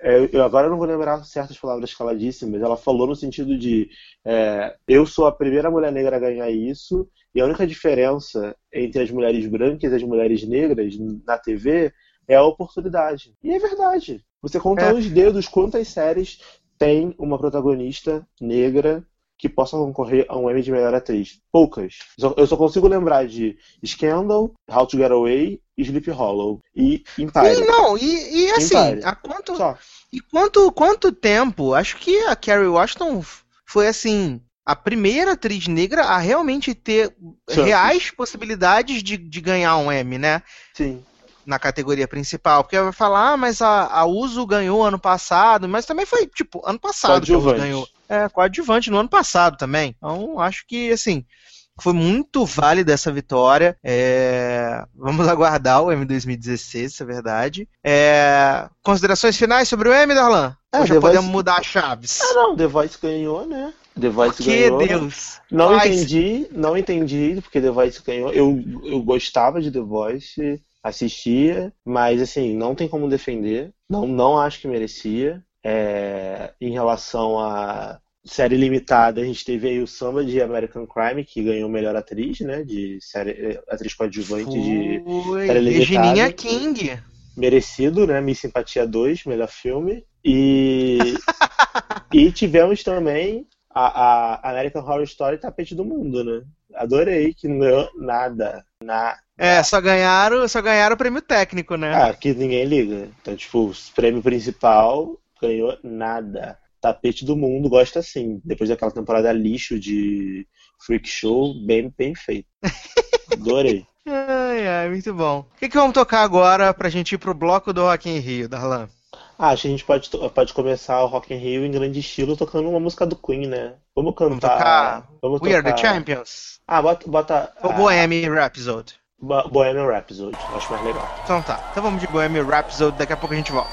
é, eu agora não vou lembrar certas palavras que ela disse, mas ela falou no sentido de é, eu sou a primeira mulher negra a ganhar isso, e a única diferença entre as mulheres brancas e as mulheres negras na TV é a oportunidade. E é verdade. Você conta É. nos dedos quantas séries tem uma protagonista negra que possa concorrer a um Emmy de melhor atriz. Poucas. Eu só consigo lembrar de Scandal, How to Get Away, Sleep Hollow e Empire. E não, e, e assim, Empire. há quanto, Só. e quanto, quanto tempo? Acho que a Carrie Washington foi assim. A primeira atriz negra a realmente ter reais possibilidades de, de ganhar um Emmy, né? Sim. na categoria principal, porque vai falar, ah, mas a, a Uso ganhou ano passado, mas também foi, tipo, ano passado que a Uso ganhou. É, coadjuvante no ano passado também. Então, acho que, assim, foi muito válida essa vitória. É, Vamos aguardar o M 2016, isso é verdade. É, Considerações finais sobre o M, Darlan? Ou já podemos mudar as chaves? Ah, não, The Voice ganhou, né? The Voice que, ganhou. Deus? Não entendi, não entendi porque The Voice ganhou. Eu, eu gostava de The Voice, assistia, mas assim, não tem como defender. Não, não acho que merecia. É, em relação a série limitada, a gente teve aí o Samba de American Crime, que ganhou melhor atriz, né? De série, eh, atriz coadjuvante de Foi. série limitada. Regininha King. merecido, né? Miss Simpatia 2, melhor filme. E, e tivemos também a, a American Horror Story Tapete do Mundo, né? Adorei, que não ganhou nada. Na, É, só ganharam, só ganharam o prêmio técnico, né? ah, que ninguém liga. Então, tipo, o prêmio principal ganhou nada. Tapete do Mundo gosta assim. Depois daquela temporada lixo de Freak Show, bem, bem feito. Adorei. Ai, ai, muito bom. O que, que vamos tocar agora pra gente ir pro bloco do Rock in Rio, Darlan? Ah, acho que a gente pode, pode começar o Rock in Rio em grande estilo tocando uma música do Queen, né? Vamos Vamos cantar. tocar Vamos We Are the tocar- Champions? Ah, bota, bota Ou ah, Bohemian Rhapsody? Bo- Bohemian Rhapsody, acho mais legal. Então tá, então vamos de Bohemian Rhapsody, daqui a pouco a gente volta.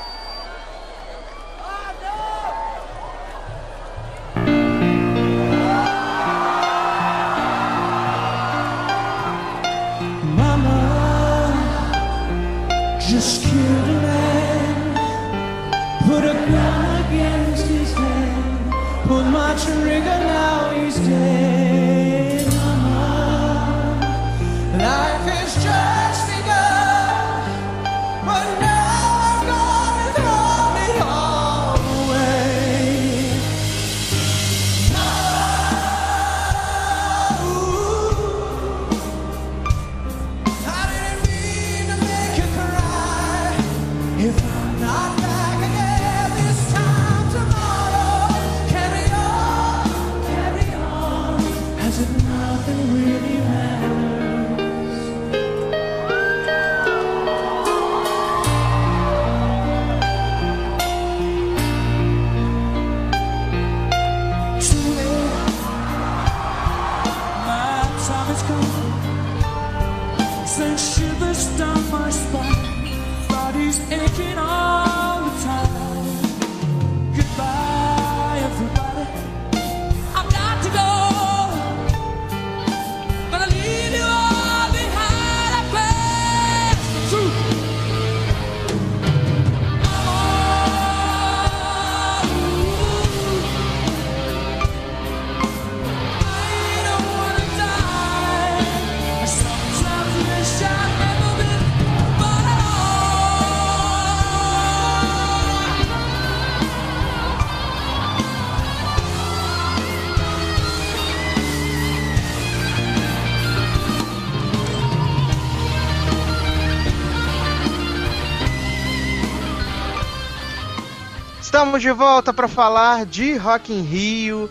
Estamos de volta para falar de Rock in Rio.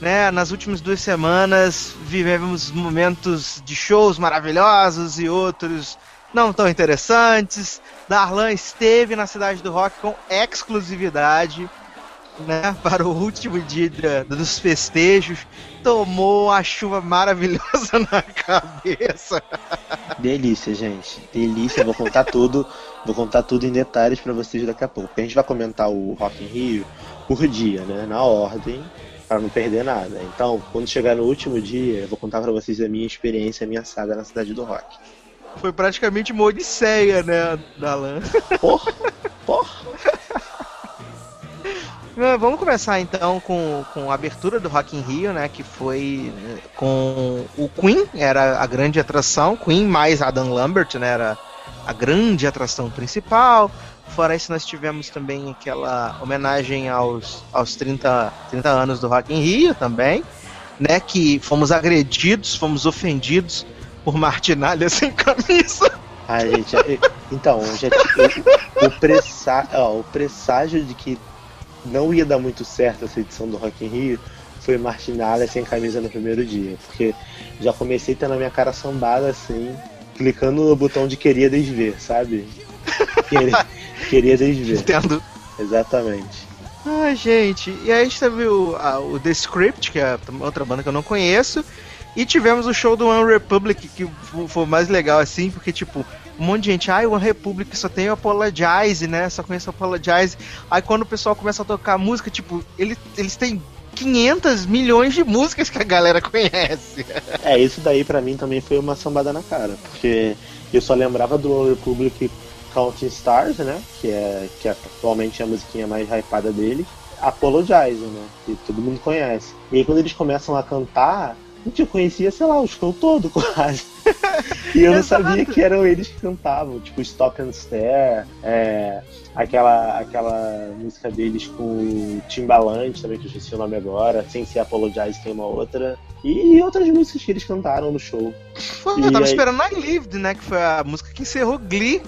Né? Nas últimas duas semanas vivemos momentos de shows maravilhosos e outros não tão interessantes. Darlan esteve na cidade do rock com exclusividade né, para o último dia dos festejos. Tomou a chuva maravilhosa na cabeça. Delícia, gente. Delícia. Vou contar tudo. Vou contar tudo em detalhes pra vocês daqui a pouco. Porque a gente vai comentar o Rock in Rio por dia, né? Na ordem, para não perder nada. Então, quando chegar no último dia, eu vou contar pra vocês a minha experiência, a minha saga na cidade do rock. Foi praticamente uma odisseia, né, Darlan? Porra! Porra! Vamos começar então com, com a abertura do Rock in Rio, né? Que foi com o Queen, era a grande atração. Queen mais Adam Lambert, né? Era a grande atração principal. Fora isso, nós tivemos também aquela homenagem aos, aos 30, 30 anos do Rock in Rio também, né? Que fomos agredidos, fomos ofendidos por martinalha sem camisa. Ai, gente, é- então, já, o, o, ó, o presságio de que não ia dar muito certo essa edição do Rock in Rio foi Martinalha sem camisa no primeiro dia. Porque já comecei tendo a minha cara sambada assim, clicando no botão de queria desver, sabe? Queria, queria desver. Entendo. Exatamente. Ai, gente. E aí a gente teve o, a- o The Script, que é outra banda que eu não conheço. E tivemos o show do One Republic, que fo- foi o mais legal, assim, porque, tipo, um monte de gente, ai, One Republic só tem o Apologize, né? Só conheço o Apologize. Aí quando o pessoal começa a tocar música, tipo, eles, eles têm 500 milhões de músicas que a galera conhece. É, isso daí pra mim também foi uma sambada na cara, porque eu só lembrava do One Republic Counting Stars, né? Que é, que é atualmente a musiquinha mais hypada dele. Apologize, né? Que todo mundo conhece. E aí quando eles começam a cantar, gente, eu conhecia, sei lá, o show todo quase. e eu não sabia que eram eles que cantavam, tipo Stop and Stare, é, aquela, aquela música deles com Timbaland, também que eu esqueci o nome agora, sem ser Apologize tem uma outra. E outras músicas que eles cantaram no show. Pô, eu tava aí- esperando I Lived, né? Que foi a música que encerrou Glee.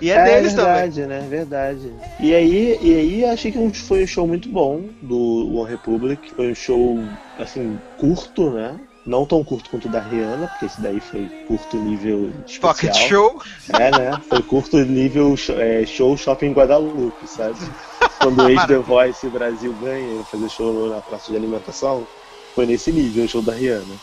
E é, deles também. verdade, né? Verdade. E aí, e aí achei que foi um show muito bom do One Republic. Foi um show, assim, curto, né? Não tão curto quanto o da Rihanna, porque esse daí foi curto nível especial. Pocket Show. É, né? Foi curto nível show, é, show Shopping Guadalupe, sabe? Quando o ex-The Voice Brasil ganha fazer show na praça de alimentação, foi nesse nível o show da Rihanna.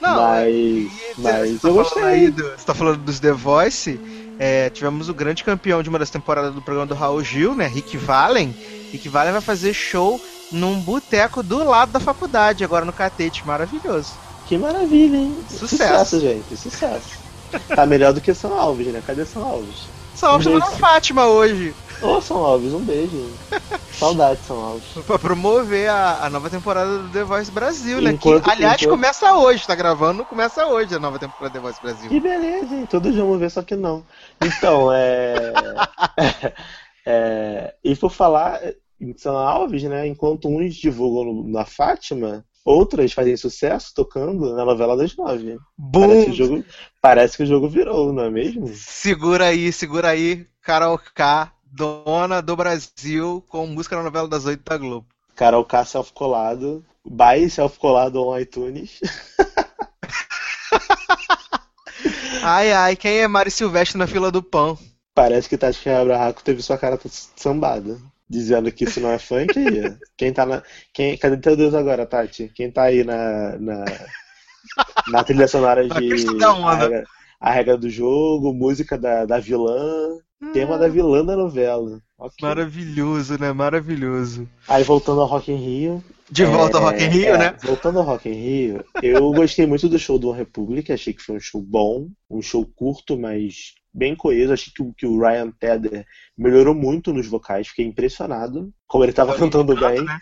Não, mas e- mas você tá eu falando gostei. do- você tá falando dos The Voice. é, tivemos o grande campeão de uma das temporadas do programa do Raul Gil, né? Rick Valen. Rick Valen vai fazer show num boteco do lado da faculdade, agora no Catete. Maravilhoso. Que maravilha, hein? Sucesso. gente, sucesso. Tá melhor do que São Alves, né? Cadê São Alves? Só Um chamando beijo. Fátima hoje. Ô, São Alves, um beijo. Saudade, São Alves. Pra promover a, a nova temporada do The Voice Brasil, né? Enquanto- que, aliás, enquanto- começa hoje, tá gravando, começa hoje a nova temporada do The Voice Brasil. Que beleza, hein? Todos vamos ver, só que não. Então, é. é... E por falar em São Alves, né? Enquanto uns divulgam na Fátima, outras fazem sucesso tocando na novela das nove. Parece que, o jogo, parece que o jogo virou, não é mesmo? Segura aí, segura aí, Carol K, dona do Brasil, com música na novela das oito da Globo. Carol K self-colado, buy self-colado on iTunes. Ai, ai, quem é Mari Silvestre na fila do pão? Parece que Tati Barraco teve sua cara sambada. Dizendo que isso não é funk aí. Quem tá na. Quem... Cadê teu Deus agora, Tati? Quem tá aí na. Na, na trilha sonora Na de. A regra, a regra do jogo, música da, da vilã, tema da vilã da novela. Ok. Maravilhoso, né? Maravilhoso. Aí voltando ao Rock in Rio. De volta ao é, Rock in Rio, é, né? Voltando ao Rock in Rio, eu gostei muito do show do One Republic, achei que foi um show bom, um show curto, mas bem coeso. Achei que, o- que o Ryan Tedder melhorou muito nos vocais, fiquei impressionado como ele estava cantando bem, né?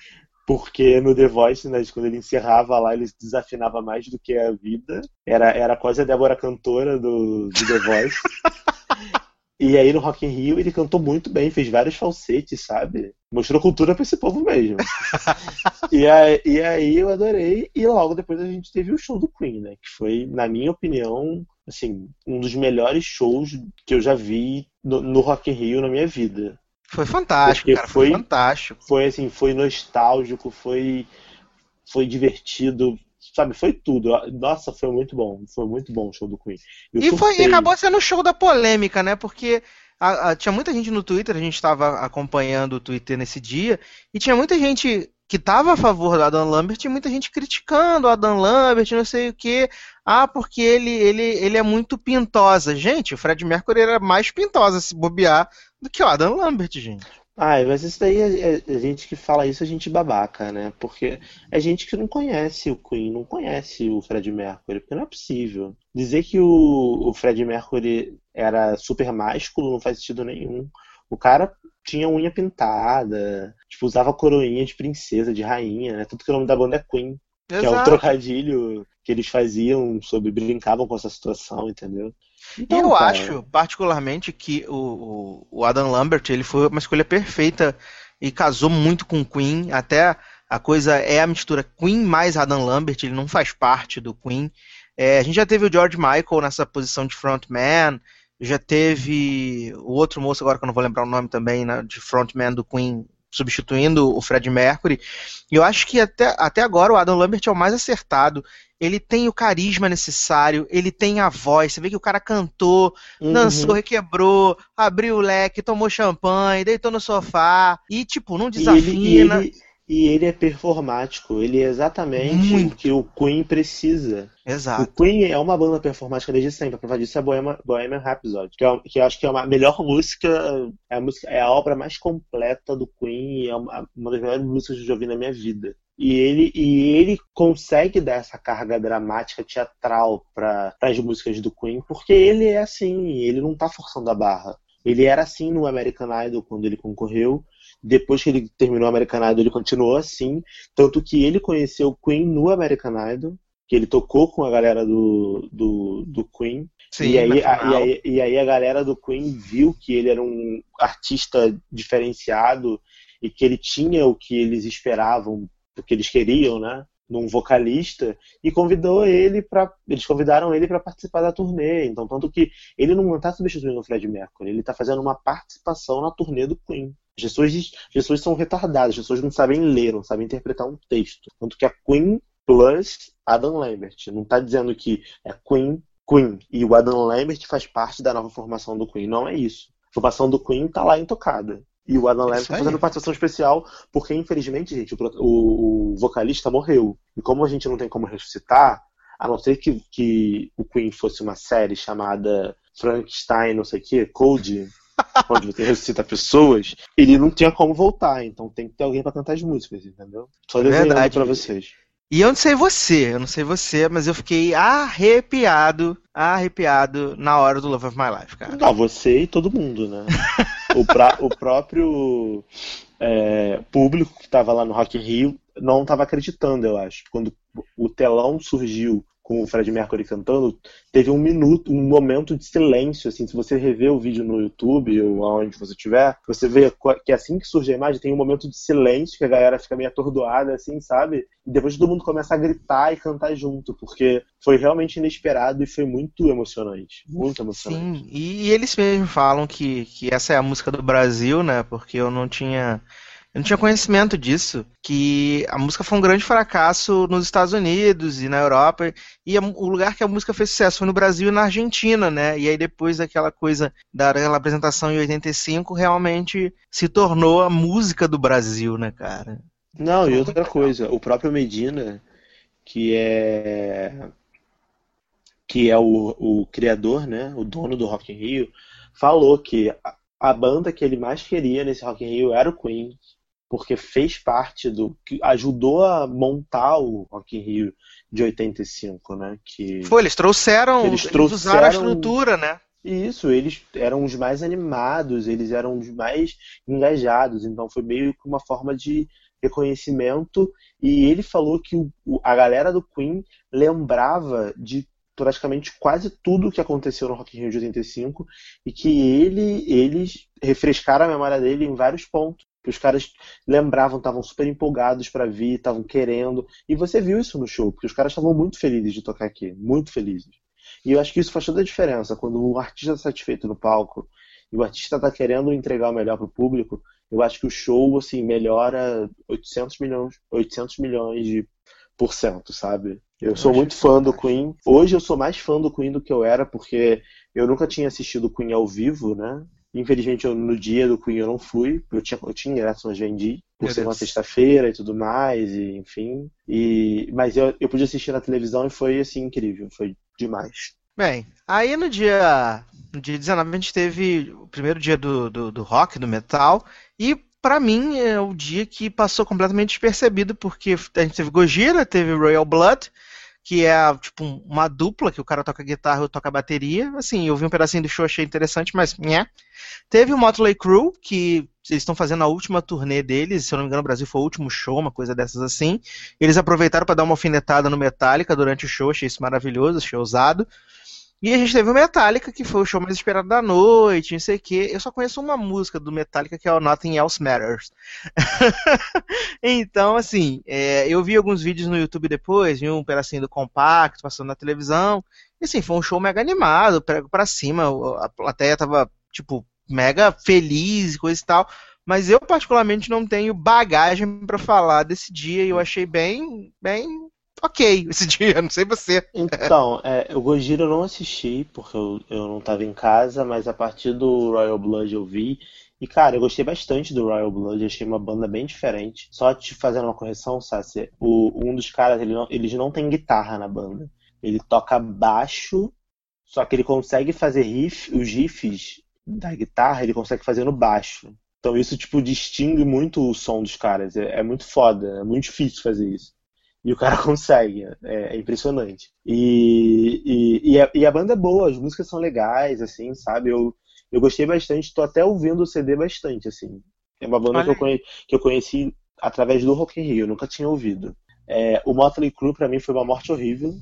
porque no The Voice, né, quando ele encerrava lá, ele desafinava mais do que a vida. Era, era quase a Débora cantora do, do The Voice. E aí no Rock in Rio ele cantou muito bem, fez vários falsetes, sabe? Mostrou cultura pra esse povo mesmo. e, aí, e aí eu adorei. E logo depois a gente teve o show do Queen, né? Que foi, na minha opinião, assim, um dos melhores shows que eu já vi no, no Rock in Rio na minha vida. Foi fantástico, Porque cara. Foi, foi- fantástico. Foi assim, foi nostálgico, foi, foi divertido, sabe? Foi tudo. Nossa, foi muito bom. Foi muito bom o show do Queen. Eu E, foi, e acabou sendo o show da polêmica, né? Porque a- a- tinha muita gente no Twitter, a gente estava acompanhando o Twitter nesse dia, e tinha muita gente que estava a favor do Adam Lambert e muita gente criticando o Adam Lambert, não sei o quê. Ah, porque ele, ele, ele é muito pintosa. Gente, o Fred Mercury era mais pintosa se bobear do que o Adam Lambert, gente. Ai, mas isso daí é, é- a gente que fala isso, a gente babaca, né? Porque é gente que não conhece o Queen, não conhece o Fred Mercury, porque não é possível. Dizer que o, o Fred Mercury era super másculo não faz sentido nenhum. O cara tinha unha pintada, tipo, usava coroinha de princesa, de rainha, né? Tanto que o nome da banda é Queen, que é um Exato. trocadilho que eles faziam sobre, brincavam com essa situação, entendeu? E Então, eu cara, acho, particularmente, que o, o- o Adam Lambert ele foi uma escolha perfeita e casou muito com o Queen. Até a coisa é a mistura Queen mais Adam Lambert, ele não faz parte do Queen. É, a gente já teve o George Michael nessa posição de frontman, já teve o outro moço, agora que eu não vou lembrar o nome também, né, de frontman do Queen, substituindo o Fred Mercury. E eu acho que até, até agora o Adam Lambert é o mais acertado. Ele tem o carisma necessário, ele tem a voz. Você vê que o cara cantou, uhum. dançou, requebrou, abriu o leque, tomou champanhe, deitou no sofá e, tipo, não E ele, e, desafina. ele, e ele é performático, ele é exatamente Muito. o que o Queen precisa. O Exato. Queen é uma banda performática desde sempre. A prova disso é Bohemian, Bohemian Rhapsody, que, é, que eu acho que é a melhor música, é a, música, é a obra mais completa do Queen e é uma, uma das melhores músicas que eu já ouvi na minha vida. E ele, e ele consegue dar essa carga dramática, teatral para as músicas do Queen, porque ele é assim, ele não tá forçando a barra. Ele era assim no American Idol quando ele concorreu. Depois que ele terminou o American Idol, ele continuou assim. Tanto que ele conheceu o Queen no American Idol, que ele tocou com a galera do, do, do Queen. Sim, e, aí, a, e, aí, e aí a galera do Queen viu que ele era um artista diferenciado e que ele tinha o que eles esperavam, o que eles queriam, né? Num vocalista e convidou ele para eles convidaram ele para participar da turnê. Então, tanto que ele não está substituindo o Fred Mercury, ele está fazendo uma participação na turnê do Queen. As pessoas, as pessoas são retardadas, as pessoas não sabem ler, não sabem interpretar um texto. Tanto que a Queen plus Adam Lambert. Não está dizendo que é Queen, Queen. E o Adam Lambert faz parte da nova formação do Queen. Não é isso. A formação do Queen está lá intocada. E o Adam Isso Lambert está fazendo participação especial, porque infelizmente, gente, o, o- o vocalista morreu. E como a gente não tem como ressuscitar, a não ser que, que o Queen fosse uma série chamada Frankenstein, não sei o que, Code, onde você ressuscita pessoas, ele não tinha como voltar. Então tem que ter alguém para cantar as músicas, entendeu? Só desenhando Verdade. para vocês. E eu não sei você, eu não sei você, mas eu fiquei arrepiado, arrepiado na hora do Love of My Life, cara. Não, você e todo mundo, né? o, pra- o próprio é, público que estava lá no Rock in Rio não estava acreditando, eu acho. Quando o telão surgiu com o Fred Mercury cantando, teve um minuto, um momento de silêncio, assim, se você rever o vídeo no YouTube ou aonde você estiver, você vê que assim que surge a imagem, tem um momento de silêncio, que a galera fica meio atordoada, assim, sabe? E depois todo mundo começa a gritar e cantar junto, porque foi realmente inesperado e foi muito emocionante. Muito emocionante. Sim, e, eles mesmos falam que, que essa é a música do Brasil, né? Porque eu não tinha. Eu não tinha conhecimento disso, que a música foi um grande fracasso nos Estados Unidos e na Europa, e a- o lugar que a música fez sucesso foi no Brasil e na Argentina, né? E aí depois daquela coisa daquela apresentação em 85, realmente se tornou a música do Brasil, né, cara? Não, e outra coisa, o próprio Medina, que é que é o, o criador, né, o dono do Rock in Rio, falou que a, a banda que ele mais queria nesse Rock in Rio era o Queen, porque fez parte do que ajudou a montar o Rock in Rio de 85, né, que Foi, eles trouxeram, Eles eles usaram a trouxeram- estrutura, né? isso, eles eram os mais animados, eles eram os mais engajados, então foi meio que uma forma de reconhecimento. E ele falou que o- o- a galera do Queen lembrava de praticamente quase tudo que aconteceu no Rock in Rio de 85 e que ele, eles refrescaram a memória dele em vários pontos. Que os caras lembravam, estavam super empolgados para vir, estavam querendo. E você viu isso no show, porque os caras estavam muito felizes de tocar aqui, muito felizes. E eu acho que isso faz toda a diferença. Quando o artista está satisfeito no palco e o artista está querendo entregar o melhor para o público, eu acho que o show assim melhora 800 milhões, 800 milhões de por cento, sabe? Eu Eu sou muito fã do. Queen. Hoje eu sou mais fã do Queen do que eu era, porque eu nunca tinha assistido o Queen ao vivo, né? Infelizmente, eu- no dia do Queen eu não fui. Eu tinha, eu tinha ingresso, mas vendi. Por Meu ser uma sexta-feira e tudo mais, e enfim. E, mas eu, eu pude assistir na televisão e foi, assim, incrível. Foi demais. Bem, aí no dia, no dia 19 a gente teve o primeiro dia do, do, do rock, do metal, e pra mim é o dia que passou completamente despercebido, porque a gente teve Gojira, teve Royal Blood, que é tipo um- uma dupla, que o cara toca guitarra e eu toco a bateria. Assim, eu vi um pedacinho do show, achei interessante, mas nhé. Teve o Motley Crue, que eles estão fazendo a última turnê deles, se eu não me engano, o Brasil foi o último show, uma coisa dessas assim. Eles aproveitaram para dar uma alfinetada no Metallica durante o show, achei isso maravilhoso, achei ousado. E a gente teve o Metallica, que foi o show mais esperado da noite, não sei o quê. Eu só conheço uma música do Metallica, que é o Nothing Else Matters. então, assim, é, eu vi alguns vídeos no YouTube depois, vi um pedacinho do compacto passando na televisão. E assim, foi um show mega animado, prego pra cima, a plateia tava, tipo, mega feliz coisa e tal. Mas eu, particularmente, não tenho bagagem pra falar desse dia e eu achei bem, bem ok esse dia, não sei você. Então, é, o Gojira eu não assisti, porque eu, eu não tava em casa, mas a partir do Royal Blood eu vi. E, cara, eu gostei bastante do Royal Blood, achei uma banda bem diferente. Só te fazendo uma correção, Sassi, o, um dos caras, ele não, eles não tem guitarra na banda. Ele toca baixo, só que ele consegue fazer riff, os riffs da guitarra, ele consegue fazer no baixo. Então isso, tipo, distingue muito o som dos caras. É, é muito foda, é muito difícil fazer isso. E o cara consegue, é, é impressionante. E, e, e, a, e, a, banda é boa, as músicas são legais, assim, sabe? Eu, eu gostei bastante, tô até ouvindo o CD bastante, assim. É uma banda que eu, conheci, que eu, conheci, através do Rock in Rio, eu nunca tinha ouvido. É, o Motley Crue, pra mim, foi uma morte horrível.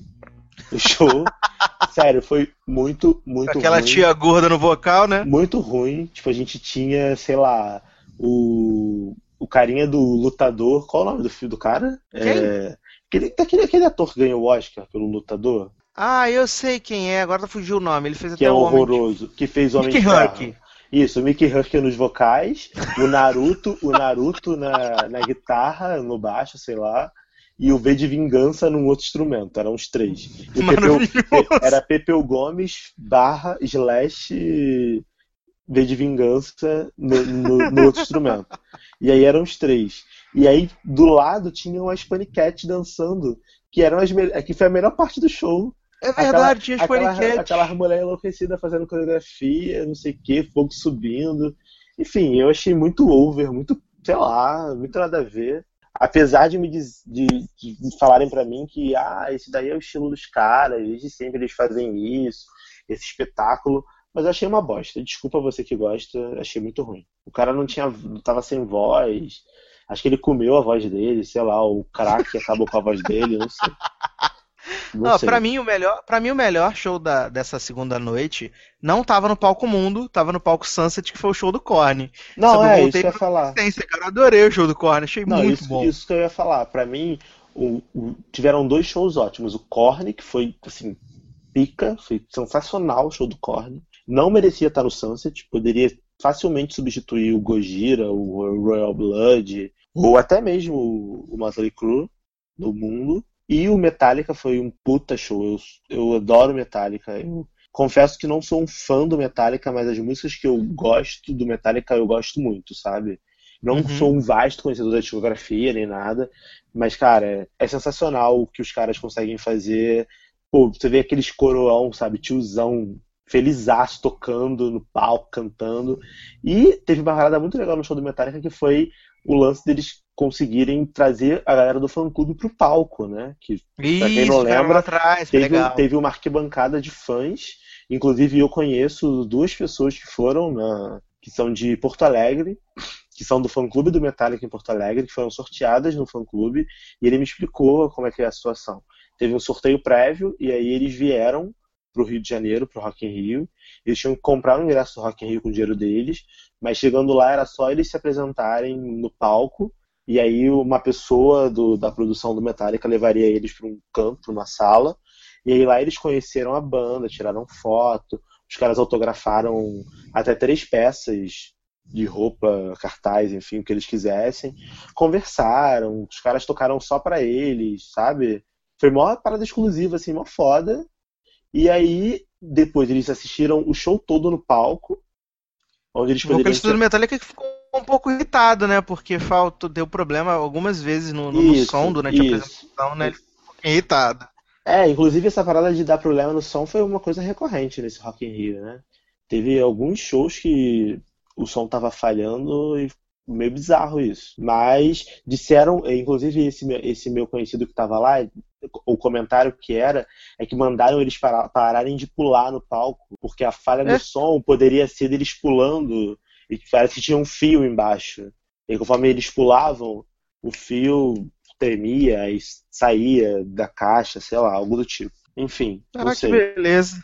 O show. Sério, foi muito, muito Aquela ruim. tia gorda no vocal, né? Muito ruim. Tipo, a gente tinha, sei lá, o, o carinha do lutador. Qual o nome do filho do cara? Quem? É, aquele, aquele, aquele ator que ganhou o Oscar pelo lutador. Ah, eu sei quem é, agora fugiu o nome. Ele fez que até é o Homem de- horroroso. Que fez Homem Mickey de Ferro. Rourke. Isso, o Mickey Hurk nos vocais, o Naruto, o Naruto na, na guitarra, no baixo, sei lá, e o V de Vingança num outro instrumento, eram os três. E Pepeu, era Pepeu Gomes barra slash V de Vingança no, no- no outro instrumento. E aí eram os três. E aí do lado tinham as Panicat dançando, que eram as que foi a melhor parte do show. É verdade, tinha as aquela, paniquete. aquela mulher enlouquecida fazendo coreografia, não sei o que, fogo subindo. Enfim, eu achei muito over, muito, sei lá, muito nada a ver. Apesar de me diz- de, de falarem pra mim que ah, esse daí é o estilo dos caras, desde sempre eles fazem isso, esse espetáculo. Mas eu achei uma bosta. Desculpa você que gosta, achei muito ruim. O cara não tinha, não tava sem voz. Acho que ele comeu a voz dele, sei lá, o crack acabou com a voz dele, não sei. Não Não, pra mim o melhor, para mim o melhor show da, dessa segunda noite não tava no palco Mundo, tava no palco Sunset, que foi o show do Korn. Não, Sabe, eu é isso que eu ia falar. Cara, eu adorei o show do Korn, achei Não, muito isso, bom. isso que eu ia falar. Pra mim, o- o- tiveram dois shows ótimos. O Korn, que foi, assim, pica, foi sensacional o show do Korn. Não merecia estar no Sunset, poderia facilmente substituir o Gojira, o Royal Blood, ou até mesmo o, o Motley Crue do mundo. E o Metallica foi um puta show. Eu, eu adoro Metallica. Eu confesso que não sou um fã do Metallica, mas as músicas que eu gosto do Metallica eu gosto muito, sabe? Não Uhum. sou um vasto conhecedor da discografia nem nada, mas, cara, é, sensacional o que os caras conseguem fazer. Pô, você vê aqueles coroão, sabe? Tiozão, felizaço, tocando no palco, cantando. E teve uma parada muito legal no show do Metallica que foi o lance deles conseguirem trazer a galera do fã-clube pro palco, né? Que quem Isso, não ficaram lembra, lá atrás, teve, teve uma arquibancada de fãs. Inclusive, eu conheço duas pessoas que foram, na, que são de Porto Alegre, que são do fã-clube do Metallica em Porto Alegre, que foram sorteadas no fã-clube, e ele me explicou como é que é a situação. Teve um sorteio prévio, e aí eles vieram pro Rio de Janeiro, pro Rock in Rio. Eles tinham que comprar o ingresso do Rock in Rio com o dinheiro deles, mas chegando lá era só eles se apresentarem no palco, e aí uma pessoa do- da produção do Metallica levaria eles para um canto, uma sala, e aí lá eles conheceram a banda, tiraram foto, os caras autografaram até três peças de roupa, cartaz, enfim, o que eles quisessem, conversaram, os caras tocaram só pra eles, sabe? Foi mó parada exclusiva, assim, mó foda. E aí, depois eles assistiram o show todo no palco, onde eles O poderiam vocalista do Metallica que ficou um pouco irritado, né? Porque faltou, deu problema algumas vezes no, no Isso, som durante a isso. apresentação, né? Ele ficou um irritado. É, inclusive essa parada de dar problema no som foi uma coisa recorrente nesse Rock in Rio, né? Teve alguns shows que o som tava falhando e meio bizarro isso. Mas disseram, eh, inclusive esse meu, esse meu conhecido que tava lá, o comentário que era é que mandaram eles para- pararem de pular no palco, porque a falha do É. som poderia ser deles pulando e parece que tinha um fio embaixo. E conforme eles pulavam, o fio tremia e saía da caixa, sei lá, algo do tipo. Enfim, não Ah, que sei. beleza.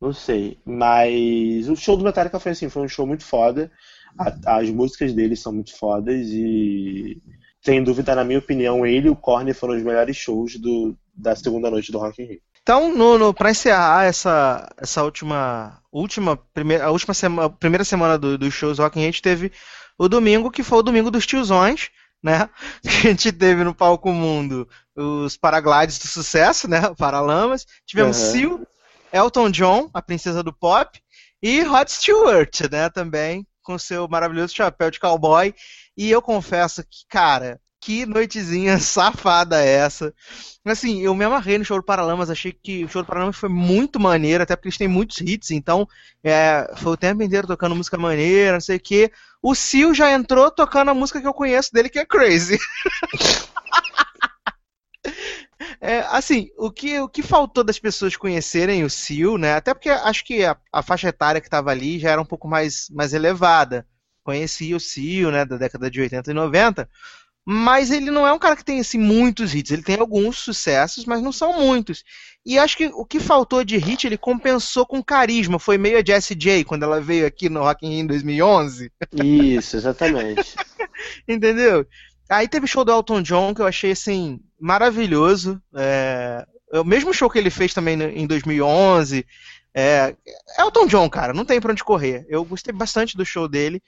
Não sei. Mas o show do Metallica foi assim, foi um show muito foda. A- as músicas dele são muito fodas e sem dúvida, na minha opinião, ele e o Korn foram os melhores shows do, da segunda noite do Rock in Rio. Então, no, no, para encerrar essa, essa última, última, primeira, a última sema, primeira semana do- dos shows Rock in Rio, a gente teve o domingo, que foi o domingo dos tiozões, né? Que a gente teve no palco mundo os Paraglides do sucesso, né? O Paralamas. Tivemos. Seal, Elton John, a princesa do pop, e Rod Stewart, né? Também, com seu maravilhoso chapéu de cowboy. E eu confesso que, cara, que noitezinha safada essa. Assim, eu me amarrei no show do Paralamas, achei que o show do Paralamas foi muito maneiro, até porque eles têm muitos hits, então é, foi o tempo inteiro tocando música maneira, não sei o quê. O Seal já entrou tocando a música que eu conheço dele, que é Crazy. É, assim, o que, o que faltou das pessoas conhecerem o Seal, né? Até porque acho que a, a faixa etária que estava ali já era um pouco mais, mais elevada. Conhecia o Seal, né, da década de 80 e 90, mas ele não é um cara que tem assim, muitos hits. Ele tem alguns sucessos, mas não são muitos. E acho que o que faltou de hit ele compensou com carisma. Foi meio a Jessie J quando ela veio aqui no Rock in Rio em 2011. Isso, exatamente. Entendeu? Aí teve o show do Elton John que eu achei assim maravilhoso. É, é o mesmo show que ele fez também em 2011. É, Elton John, cara, não tem pra onde correr. Eu gostei bastante do show dele.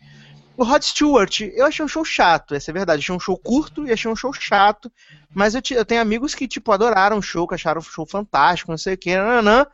O Rod Stewart, eu achei um show chato, essa é verdade. Achei um show curto e achei um show chato. Mas eu, eu tenho amigos que, tipo, adoraram o show, que acharam o show fantástico, não sei o que, nananã.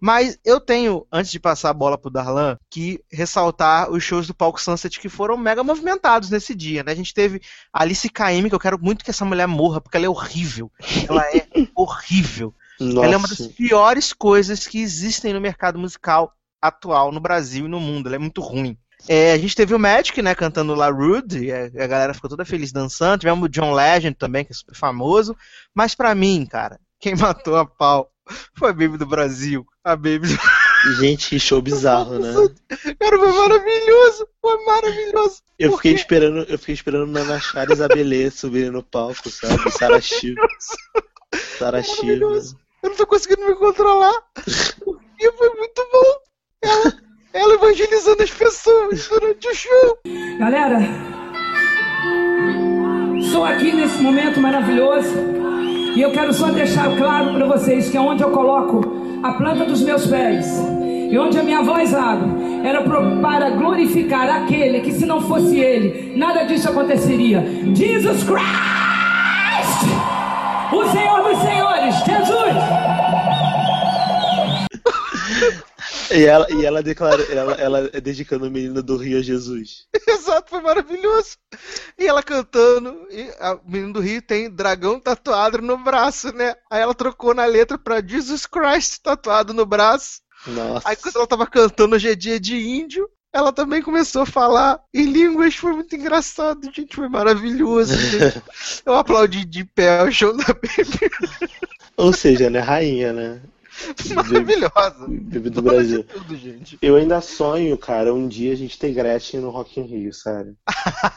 Mas eu tenho, antes de passar a bola pro Darlan, que ressaltar os shows do Palco Sunset que foram mega movimentados nesse dia, né? A gente teve Alice Caymmi, que eu quero muito que essa mulher morra, porque ela é horrível. Ela é horrível. Nossa. Ela é uma das piores coisas que existem no mercado musical atual no Brasil e no mundo. Ela é muito ruim. É, a gente teve o Magic, né, cantando La Rude, a, a galera ficou toda feliz dançando. Tivemos o John Legend também, que é super famoso. Mas pra mim, cara, quem matou a pau foi a Baby do Brasil. A Baby do... Gente, que show bizarro, né? Cara, foi maravilhoso! Foi maravilhoso! Eu fiquei quê? esperando, eu fiquei esperando Nana Chara e Isabelê subirem no palco, sabe? Sarah Shiva. Sarah Shiva. Eu não tô conseguindo me controlar. E foi muito bom. Ela, ela evangelizando as pessoas durante o show. Galera, sou aqui nesse momento maravilhoso e eu quero só deixar claro para vocês que onde eu coloco a planta dos meus pés e onde a minha voz abre era para glorificar aquele que se não fosse ele, nada disso aconteceria. Jesus Christ! O Senhor dos Senhores, Jesus! E ela, e ela declara, ela, ela é dedicando o menino do Rio a Jesus. Exato, foi maravilhoso. E ela cantando, e a menina do Rio tem dragão tatuado no braço, né? Aí ela trocou na letra pra Jesus Christ tatuado no braço. Nossa. Aí quando ela tava cantando hoje é dia de índio, ela também começou a falar em línguas, foi muito engraçado, gente, foi maravilhoso. gente. Eu aplaudi de pé o show da Baby, Ou seja, né? Rainha, né? Maravilhosa. Bebê do Brasil. tudo, gente. Eu ainda sonho, cara, um dia a gente ter Gretchen no Rock in Rio, sério.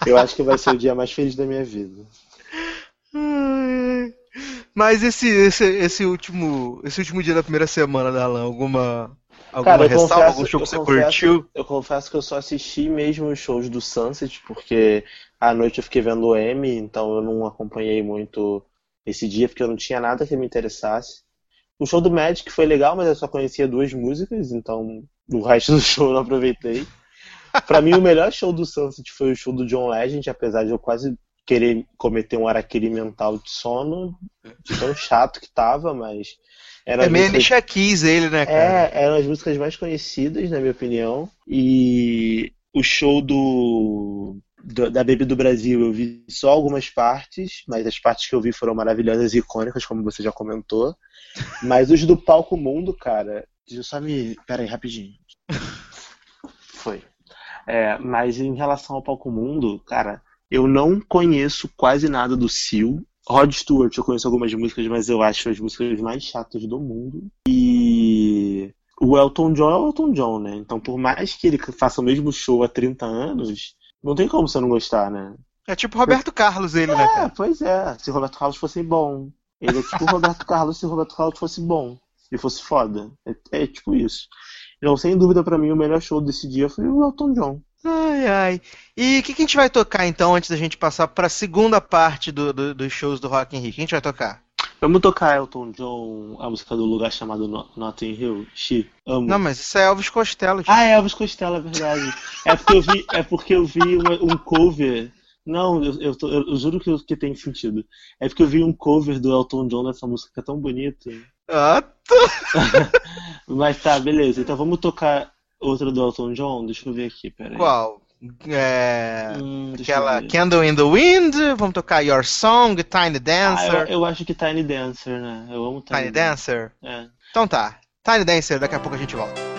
Eu acho que vai ser o dia mais feliz da minha vida. Mas esse, esse, esse último esse último dia da primeira semana da Alan, alguma alguma Cara, ressalva, confesso, algum show que você confesso- curtiu? Eu confesso que eu só assisti mesmo os shows do Sunset, porque à noite eu fiquei vendo o M, então eu não acompanhei muito esse dia, porque eu não tinha nada que me interessasse. O show do Magic foi legal, mas eu só conhecia duas músicas, então o resto do show eu não aproveitei. Pra mim, o melhor show do Sunset foi o show do John Legend, apesar de eu quase querer cometer um araquiri mental de sono, de tão chato que tava, mas era É meio músicas- Keys ele, né, cara? é, eram as músicas mais conhecidas, na minha opinião. E o show do, do- da Baby do Brasil eu vi só algumas partes, mas as partes que eu vi foram maravilhosas e icônicas, como você já comentou. Mas os do Palco Mundo, cara, deixa eu só me. Pera aí, rapidinho. Foi. É, mas em relação ao Palco Mundo, cara, eu não conheço quase nada do Seal. Rod Stewart, eu conheço algumas músicas, mas eu acho as músicas mais chatas do mundo. E o Elton John é o Elton John, né? Então, por mais que ele faça o mesmo show há 30 anos, não tem como você não gostar, né? É tipo Roberto Carlos ele, né, É, pois é. Se Roberto Carlos fosse bom. Ele é tipo o Roberto Carlos se o Roberto Carlos fosse bom. e fosse foda. É, é tipo isso. Então, sem dúvida, pra mim, o melhor show desse dia foi o Elton John. Ai, ai. E o que, que a gente vai tocar então, antes da gente passar pra segunda parte do, do- dos shows do Rock in Rio? O que a gente vai tocar? Vamos tocar Elton John, a música do lugar chamado No- Notting Hill? Xi, amo. Não, mas isso é Elvis Costello. gente. Ah, é Elvis Costello, é verdade. É porque eu vi, é porque eu vi uma- um cover. Não, eu, eu, tô- eu juro que, que tem sentido. É porque eu vi um cover do Elton John dessa música que é tão bonita. Ah, Mas tá, beleza. Então vamos tocar outra do Elton John? Deixa eu ver aqui, peraí. qual? É. Hum, Aquela. Candle in the Wind, vamos tocar Your Song, Tiny Ah, Dancer. eu, eu acho que Tiny Dancer, né? Eu amo Tiny, Tiny Dancer? É. Então tá. Tiny Dancer, daqui a pouco a gente volta.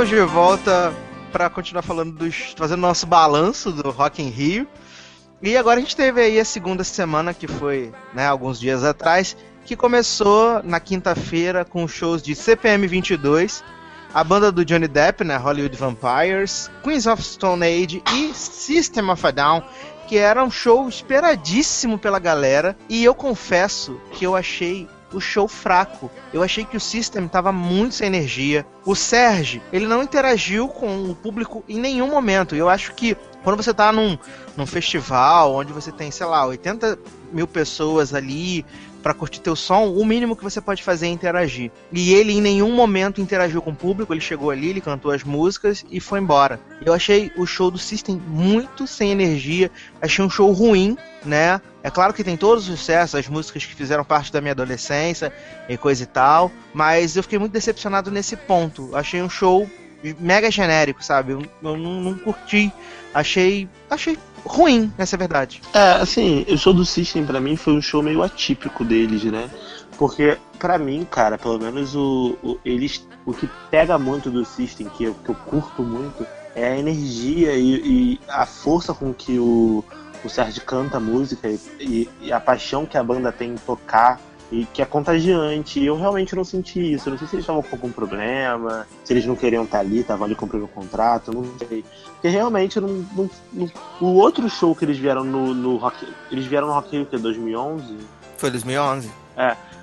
Estamos de volta para continuar falando dos. fazendo nosso balanço do Rock in Rio. E agora a gente teve aí a segunda semana, que foi né, alguns dias atrás, que começou na quinta-feira com shows de CPM 22, a banda do Johnny Depp, né, Hollywood Vampires, Queens of Stone Age e System of a Down, que era um show esperadíssimo pela galera. E eu confesso que eu achei o show fraco. Eu achei que o System tava muito sem energia. O Serge, ele não interagiu com o público em nenhum momento. Eu acho que quando você tá num, num festival onde você tem, sei lá, 80 mil pessoas ali pra curtir teu som, o mínimo que você pode fazer é interagir. E ele em nenhum momento interagiu com o público, ele chegou ali, ele cantou as músicas e foi embora. Eu achei o show do System muito sem energia, achei um show ruim, né? É claro que tem todos os sucessos, as músicas que fizeram parte da minha adolescência e coisa e tal, mas eu fiquei muito decepcionado nesse ponto. Achei um show mega genérico, sabe? Eu, eu não, não curti, achei achei ruim, essa é a verdade. É, assim, o show do System pra mim foi um show meio atípico deles, né? Porque pra mim, cara, pelo menos o, o- eles o que pega muito do System, que eu, que eu curto muito, é a energia e, e a força com que o, o Sérgio canta a música e- e a paixão que a banda tem em tocar e que é contagiante. E eu realmente não senti isso. Eu não sei se eles estavam com algum problema, se eles não queriam estar ali, estavam ali cumprindo o contrato, não sei. Porque realmente não, não- não- o outro show que eles vieram no, no Rock, eles vieram no Rock Rio que é 2011. Foi 2011.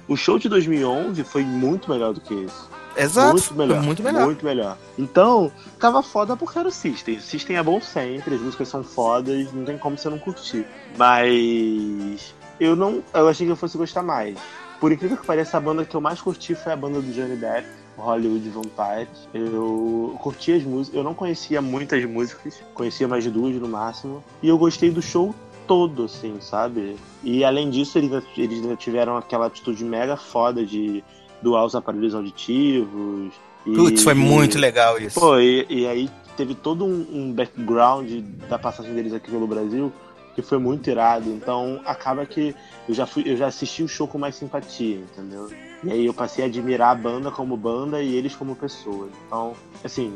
O show de 2011 foi muito melhor do que esse. Exato, Muito melhor. muito melhor. Muito melhor. Então, tava foda porque era o System. O System é bom sempre, as músicas são fodas, não tem como você não curtir. Mas eu não. Eu achei que eu fosse gostar mais. Por incrível que pareça, a banda que eu mais curti foi a banda do Johnny Depp, Hollywood Vampires. Eu curti as músicas, eu não conhecia muitas músicas, conhecia mais de duas no máximo. E eu gostei do show todo, assim, sabe? E além disso, eles, eles ainda tiveram aquela atitude mega foda de doar os aparelhos auditivos. e- Putz, foi muito legal isso. Pô, e, e aí teve todo um, um background da passagem deles aqui pelo Brasil que foi muito irado. Então acaba que eu já fui, eu já assisti o show com mais simpatia, entendeu? E aí eu passei a admirar a banda como banda e eles como pessoas. Então, assim,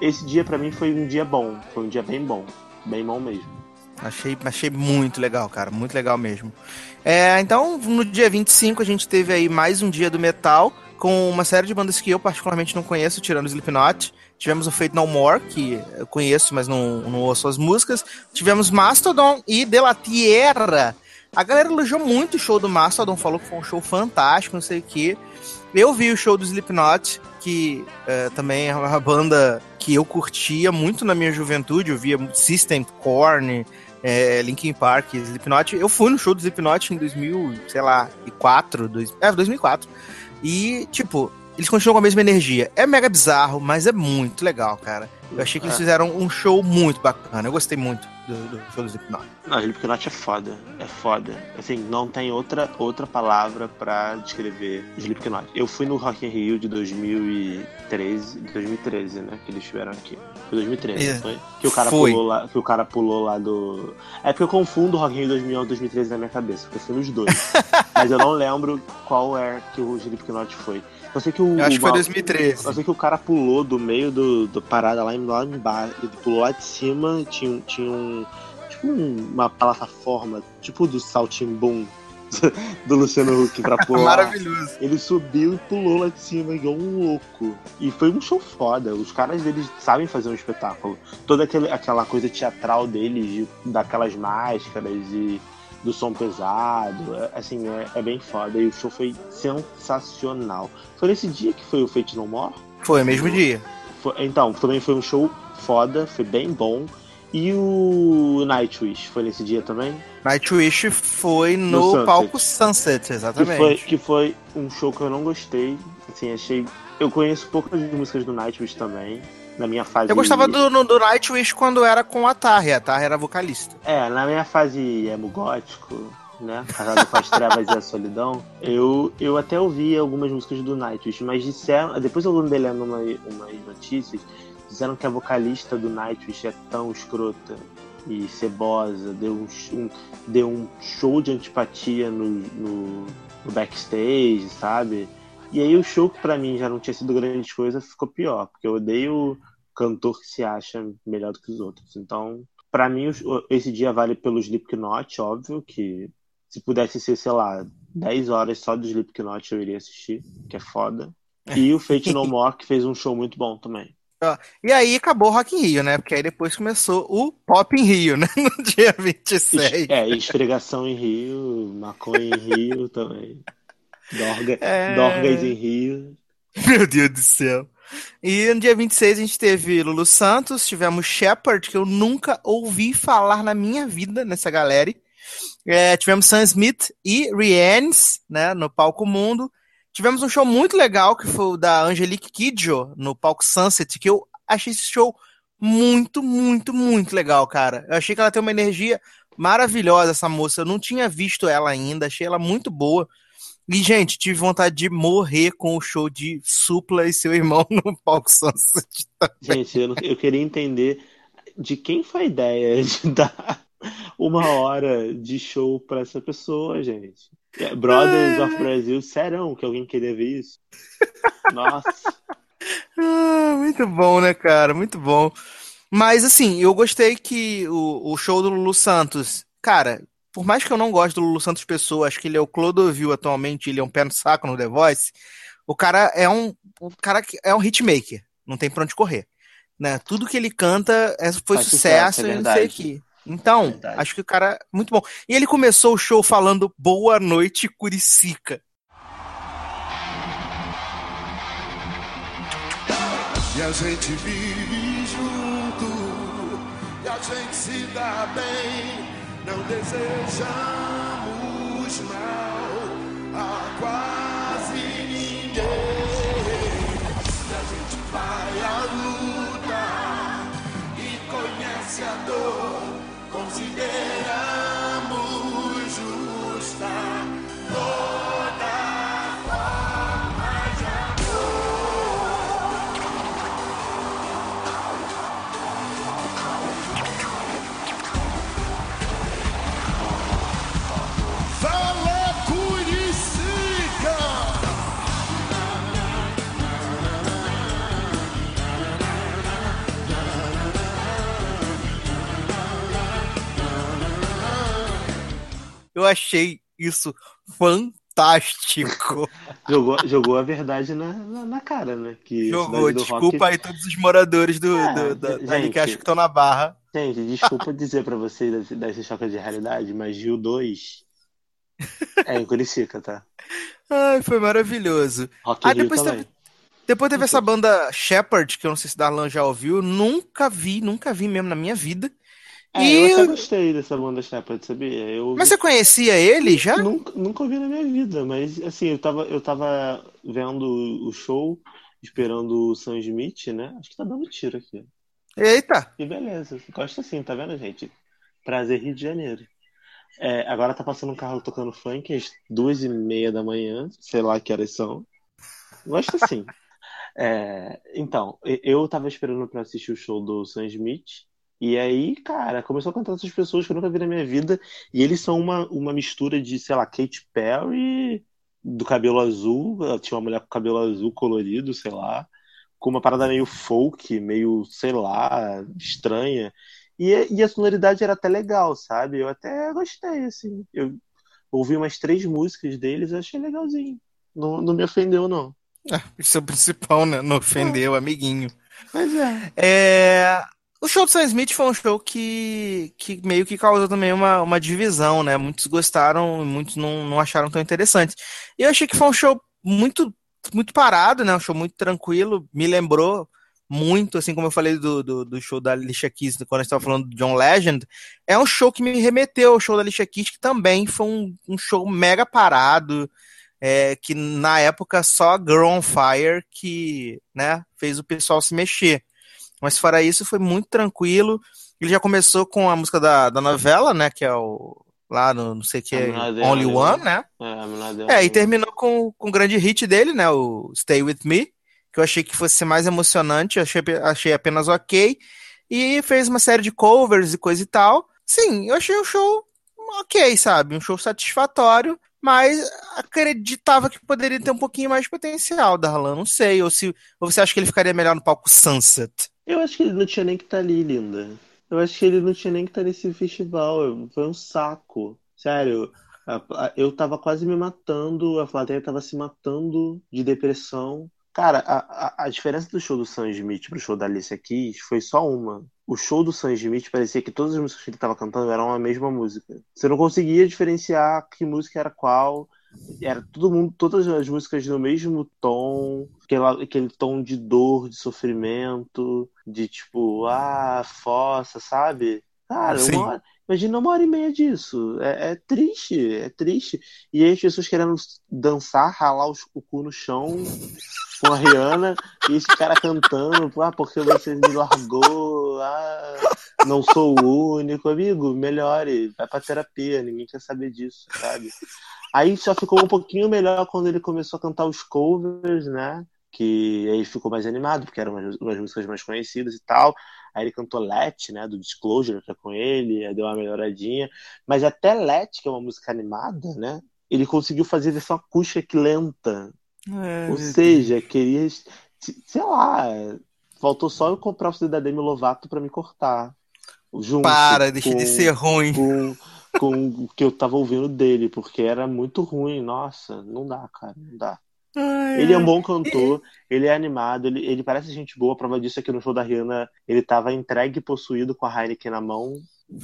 esse dia pra mim foi um dia bom, foi um dia bem bom, bem bom mesmo. Achei, achei muito legal, cara. Muito legal mesmo. É, então, no dia 25, a gente teve aí mais um dia do metal, com uma série de bandas que eu particularmente não conheço, tirando o Slipknot. Tivemos o Fate No More, que eu conheço, mas não, não ouço as músicas. Tivemos Mastodon e De La Tierra. A galera elogiou muito o show do Mastodon, falou que foi um show fantástico, não sei o quê. Eu vi o show do Slipknot, que eh, também é uma banda que eu curtia muito na minha juventude. Eu via System, Korn, é, Linkin Park, Slipknot. Eu fui no show do Slipknot em 2000, sei lá, e 4, dois, é, 2004. E, tipo, eles continuam com a mesma energia. É mega bizarro, mas é muito legal, cara. Eu achei que eles É. fizeram um show muito bacana. Eu gostei muito do, do show do Slipknot. Não, Slipknot é foda. É foda. Assim, não tem outra, outra palavra pra descrever Slipknot. Eu fui no Rock in Rio de 2013, 2013, né? Que eles estiveram aqui. Foi 2013, É. foi? Que o cara Foi. pulou lá, que o cara pulou lá do. É porque eu confundo o Rock in Rio 2011 e 2013 na minha cabeça, porque eu fui nos dois. Mas eu não lembro qual é que o Slipknot foi. Eu sei que o. Eu acho que foi o- 2013. eu sei que o cara pulou do meio do, do parada lá, em- lá embaixo. Ele pulou lá de cima, tinha, um- tinha um. Tipo um- uma plataforma, tipo do Saltimbum do Luciano Huck pra pular. Maravilhoso. Ele subiu e pulou lá de cima, igual um louco. E foi um show foda. Os caras, eles sabem fazer um espetáculo. Toda aquele, aquela coisa teatral deles, de, daquelas máscaras e do som pesado. é- assim, é, é bem foda. E o show foi sensacional. Foi nesse dia que foi o Fate No More? Foi, mesmo dia. Foi- então, também foi um show foda, foi bem bom. E o Nightwish foi nesse dia também? Nightwish foi No no Sunset. palco Sunset, Que exatamente. foi, que foi um show que eu não gostei. Assim, achei. Eu conheço poucas músicas do Nightwish também. Na minha fase. Eu gostava do, no- do Nightwish quando era com a Tarry. A Tarry era vocalista. É, na minha fase emo gótico, né? Casado com as trevas e a solidão, eu, eu até ouvi algumas músicas do Nightwish, mas disseram. Depois eu andei lendo uma, umas notícias, disseram que a vocalista do Nightwish é tão escrota e cebosa, deu um, um- deu um show de antipatia no, no, no backstage, sabe? E aí o show que pra mim já não tinha sido grande coisa ficou pior, porque eu odeio cantor que se acha melhor do que os outros. Então, Pra mim, esse dia vale pelo Slipknot, óbvio, que se pudesse ser, sei lá, 10 horas só do Slipknot eu iria assistir, que é foda. E o Fate No More, que fez um show muito bom também. E aí acabou o Rock in Rio, né? Porque aí depois começou o Pop in Rio, né? No dia 26. É, esfregação em Rio, maconha em Rio também. Dorga, É. Dorgas em Rio. Meu Deus do céu. E no dia 26 a gente teve Lulu Santos, tivemos Shepard, que eu nunca ouvi falar na minha vida nessa galera. É, tivemos Sam Smith e Rihannes, né, no palco mundo. Tivemos um show muito legal, que foi o da Angelique Kidjo, no palco Sunset, que eu achei esse show muito, muito, muito legal, cara. Eu achei que ela tem uma energia maravilhosa, essa moça. Eu não tinha visto ela ainda, achei ela muito boa. E, gente, tive vontade de morrer com o show de Supla e seu irmão no palco Sunset. Gente, eu, não- eu queria entender de quem foi a ideia de dar uma hora de show pra essa pessoa, gente. É, Brothers of Brazil, serão que alguém queria ver isso? Nossa. Ah, muito bom, né, cara? Muito bom. Mas, assim, eu gostei que o, o show do Lulu Santos, cara, por mais que eu não goste do Lulu Santos Pessoa, acho que ele é o Clodovil atualmente, ele é um pé no saco no The Voice, o cara é um, o cara que é um hitmaker, não tem pra onde correr, né? Tudo que ele canta é- foi Faz sucesso, sucesso, é e não sei o que. Então, Verdade. acho que o cara, muito bom. E ele começou o show falando Boa Noite, Curicica. E a gente vive junto, e a gente se dá bem, não desejamos Eu achei isso fantástico. Jogou, jogou a verdade na, na, na cara, né? Que Jogou, do desculpa Rock- aí todos os moradores do, É, do, da, gente. que acham que estão na barra. Gente, desculpa dizer pra vocês desse choque de realidade, mas Rio 2 é em Curicica, tá? Ai, foi maravilhoso. Rock Ah, depois também. teve, depois teve essa banda Shepherd, que eu não sei se Darlan já ouviu. Nunca vi, nunca vi mesmo na minha vida. É, E eu até gostei dessa banda Shepard, sabia? Eu Mas você conhecia ele já? nunca, nunca ouvi na minha vida, mas assim, eu tava, eu tava vendo o show, esperando o Sam Smith, né? Acho que tá dando tiro aqui. Eita! E beleza, gosto assim, tá vendo, gente? Prazer Rio de Janeiro. É, agora tá passando um carro tocando funk às duas e meia da manhã, sei lá que horas são. Gosto assim. É, então, eu tava esperando pra assistir o show do Sam Smith, e aí, cara, começou a cantar essas pessoas que eu nunca vi na minha vida, e eles são uma, uma mistura de, sei lá, Katy Perry, do cabelo azul, tinha uma mulher com cabelo azul colorido, sei lá, com uma parada meio folk, meio, sei lá, estranha. E, e a sonoridade era até legal, sabe? Eu até gostei, assim. Eu ouvi umas três músicas deles, eu achei legalzinho. Não, não me ofendeu, não. Isso é o principal, né? Não ofendeu, amiguinho. Mas é. É, O show do Sam Smith foi um show que, que meio que causou também uma, uma divisão, né? Muitos gostaram e muitos não, não acharam tão interessante. E eu achei que foi um show muito, muito parado, né? Um show muito tranquilo. Me lembrou muito, assim como eu falei do, do, do show da Alicia Keys quando gente estava falando do John Legend. É um show que me remeteu ao show da Alicia Keys, que também foi um, um show mega parado. é, que na época só Girl on Fire que né, fez o pessoal se mexer. Mas fora isso, foi muito tranquilo. Ele já começou com a música da, da novela, né? Que é o. Lá no não sei o que, Only né? One, né? É. É, e terminou com, com o grande hit dele, né? O Stay With Me, que eu achei que fosse mais emocionante, achei, achei apenas ok. E fez uma série de covers e coisa e tal. Sim, eu achei um show ok, sabe? Um show satisfatório, mas acreditava que poderia ter um pouquinho mais de potencial, Darlan. Não sei. Ou, se, ou você acha que ele ficaria melhor no palco Sunset? Eu acho que ele não tinha nem que estar ali, linda. Eu acho que ele não tinha nem que estar nesse festival. Foi um saco. Sério. Eu tava quase me matando, a plateia tava se matando de depressão. Cara, a, a, a diferença do show do Sam Smith pro show da Alicia Keys foi só uma. O show do Sam Smith parecia que todas as músicas que ele tava cantando eram a mesma música. Você não conseguia diferenciar que música era qual. Era todo mundo, todas as músicas no mesmo tom, aquela, aquele tom de dor, de sofrimento, de tipo, ah, fossa, sabe? Cara, Sim. uma hora- imagina uma hora e meia disso. É, é triste, é triste. E aí as pessoas querendo dançar, ralar o cu no chão com a Rihanna, e esse cara cantando, ah, porque você me largou, ah, não sou o único. Amigo, melhore, vai pra terapia, ninguém quer saber disso, sabe? Aí só ficou um pouquinho melhor quando ele começou a cantar os covers, né? Que aí ficou mais animado, porque eram umas, umas músicas mais conhecidas e tal. Aí ele cantou Let, né? Do Disclosure, que é com ele, aí deu uma melhoradinha. Mas até Let, que é uma música animada, né? Ele conseguiu fazer versão acústica lenta. É, Ou seja, queria. Sei lá. Faltou só eu comprar o CD da Demi Lovato pra me cortar. Junto para, deixa com- de ser ruim. com, com o que eu tava ouvindo dele, porque era muito ruim. Nossa, não dá, cara, não dá. Ai, Ele é um bom cantor, ele é animado, ele, ele parece gente boa. A prova disso é que no show da Rihanna ele tava entregue e possuído com a Heineken na mão,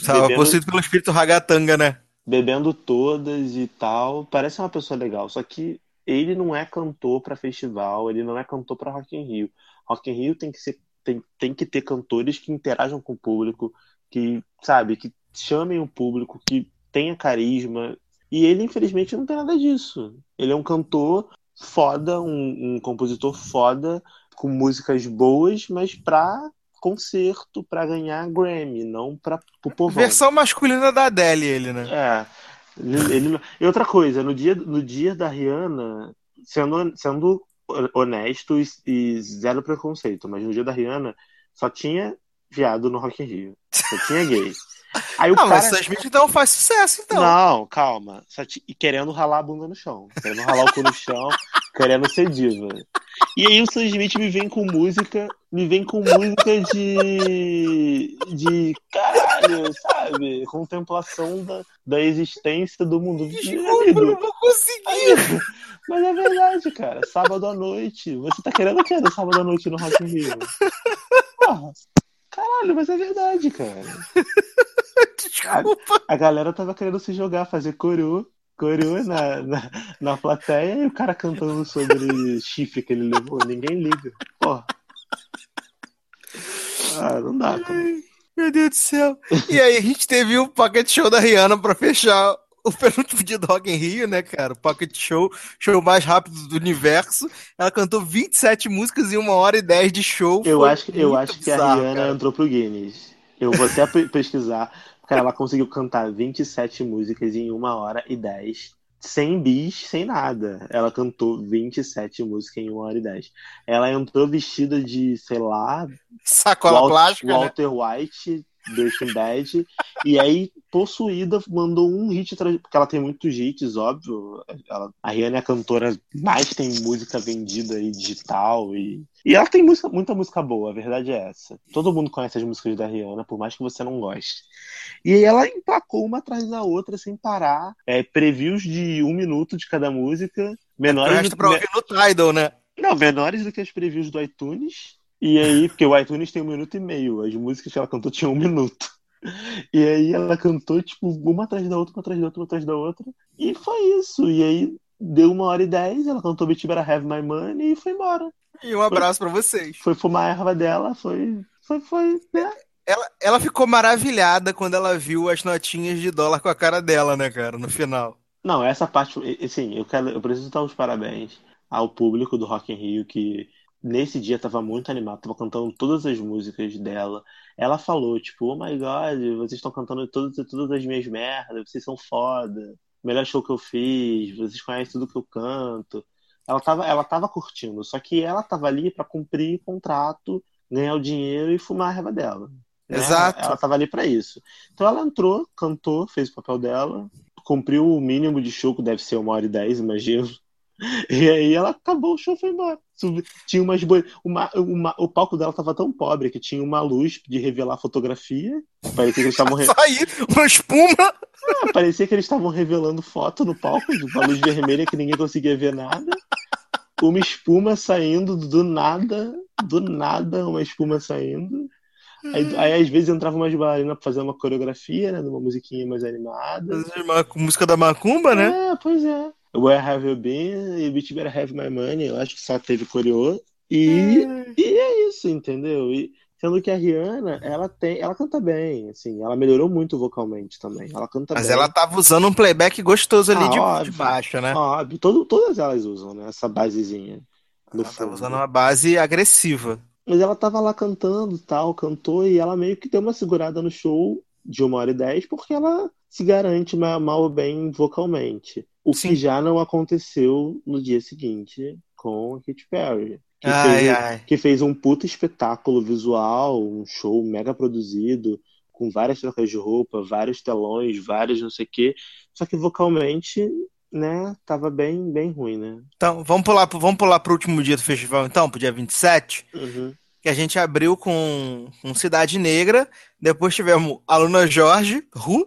Tava bebendo- possuído pelo espírito ragatanga, né? bebendo todas e tal. Parece uma pessoa legal, só que ele não é cantor pra festival, ele não é cantor pra Rock in Rio. Rock in Rio tem que ser, tem, tem que ter cantores que interajam com o público, que, sabe, que chamem o público, que tenha carisma. E ele, infelizmente, não tem nada disso. Ele é um cantor foda, um, um compositor foda, com músicas boas, mas pra concerto, pra ganhar Grammy, não pra pro povão. Versão masculina da Adele, ele, né? É. Ele, ele E outra coisa, no dia, no dia da Rihanna, sendo, sendo honesto e, e zero preconceito, mas no dia da Rihanna só tinha viado no Rock in Rio. Só tinha gay. Aí o mas cara. Sam Smith então faz sucesso, então. Não, calma. Só te- E querendo ralar a bunda no chão. Querendo ralar o cu no chão, querendo ser diva. E aí o Sam Smith me vem com música, me vem com música de. de caralho, sabe? Contemplação da, da existência do mundo. Desculpa, eu não vou conseguir. mas é verdade, cara. Sábado à noite. Você tá querendo o quê do sábado à noite no Rock in Rio? Porra, caralho, mas é verdade, cara. Desculpa. A galera tava querendo se jogar, fazer coro, coro na, na, na plateia e o cara cantando sobre chifre que ele levou. Ninguém liga. Porra. Ah, não dá, cara. Meu Deus do céu. E aí, a gente teve o Pocket Show da Rihanna pra fechar o penúltimo dia do Rock in Rio, né, cara? Pocket Show, show mais rápido do universo. Ela cantou 27 músicas em uma hora e 10 de show. Eu Foi acho, que- eu acho que a bizarro, Rihanna cara. entrou pro Guinness. Eu vou até pe- pesquisar. Cara, ela conseguiu cantar 27 músicas em uma hora e 10. Sem bis, sem nada. Ela cantou 27 músicas em uma hora e 10. Ela entrou vestida de, sei lá, Sacola Wal- plástica, né? Walter White, Breaking Bad. E aí, possuída, mandou um hit. Porque ela tem muitos hits, óbvio. Ela- a Rihanna é a cantora mais tem música vendida aí digital. E, e ela tem música, muita música boa, a verdade é essa. Todo mundo conhece as músicas da Rihanna, por mais que você não goste. E aí ela emplacou uma atrás da outra sem parar. É, previews de um minuto de cada música. Menores resto do, pra ouvir no Tidal, né? não, menores do que as previews do iTunes. E aí, porque o iTunes tem um minuto e meio, as músicas que ela cantou tinham um minuto. E aí ela cantou, tipo, uma atrás da outra, uma atrás da outra, uma atrás da outra. E foi isso. E aí deu uma hora e dez, ela cantou Bitch Better Have My Money e foi embora. E um abraço pra vocês. Foi fumar a erva dela, foi. Foi, foi, né? Ela, ela ficou maravilhada quando ela viu as notinhas de dólar com a cara dela, né, cara, no final. Não, essa parte, assim, eu quero, eu preciso dar os parabéns ao público do Rock in Rio que nesse dia tava muito animado, tava cantando todas as músicas dela. Ela falou, tipo, oh my God, vocês estão cantando todas, todas as minhas merdas, vocês são foda, melhor show que eu fiz, vocês conhecem tudo que eu canto. Ela tava, ela tava curtindo, só que ela tava ali pra cumprir contrato, ganhar o dinheiro e fumar a raiva dela. né? Exato. Ela tava ali pra isso. Então ela entrou, cantou, fez o papel dela, cumpriu o mínimo de show, que deve ser uma hora e dez, imagino. E aí ela acabou o show foi embora. Tinha umas boi... uma, uma- O palco dela tava tão pobre que tinha uma luz de revelar fotografia. Parecia que eles estavam re- Só aí, uma espuma. Ah, parecia que eles estavam revelando foto no palco, de uma luz vermelha que ninguém conseguia ver nada. Uma espuma saindo do nada, do nada, uma espuma saindo. Aí, aí, às vezes entrava umas bailarinas pra fazer uma coreografia, né? Numa musiquinha mais animada. Uma música da Macumba, né? É, pois é. Where Have You Been e Bitch Better Have My Money, eu acho que só teve coreô. E, e é isso, entendeu? E, sendo que a Rihanna, ela tem, ela canta bem, assim, ela melhorou muito vocalmente também. Ela canta Mas bem. ela tava usando um playback gostoso ali Ah, de, óbvio. de baixo, né? Óbvio, todo- todas elas usam, né? Essa basezinha. Ela tava fundo. usando uma base agressiva. Mas ela tava lá cantando tal, cantou, e ela meio que deu uma segurada no show de uma hora e dez, porque ela se garante ma- mal ou bem vocalmente. O Sim. que já não aconteceu no dia seguinte com a Katy Perry. Que Ai, fez, ai. que fez um puta espetáculo visual, um show mega produzido, com várias trocas de roupa, vários telões, vários não sei o quê. Só que vocalmente, né, tava bem, bem ruim, né? Então, vamos pular, vamos pular pro último dia do festival, então, pro dia 27, Uhum. Que a gente abriu com, com Cidade Negra, depois tivemos Aluna Jorge, Ru,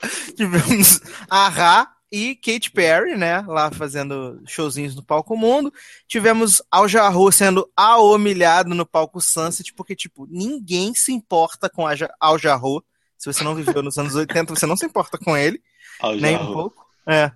tivemos Ahá e Katy Perry, né, lá fazendo showzinhos no palco mundo, tivemos Al Jarreau sendo humilhado no palco Sunset, porque, tipo, ninguém se importa com a Al Jarreau, se você não viveu nos anos 80, você não se importa com ele, Ao nem jarro. um pouco. É.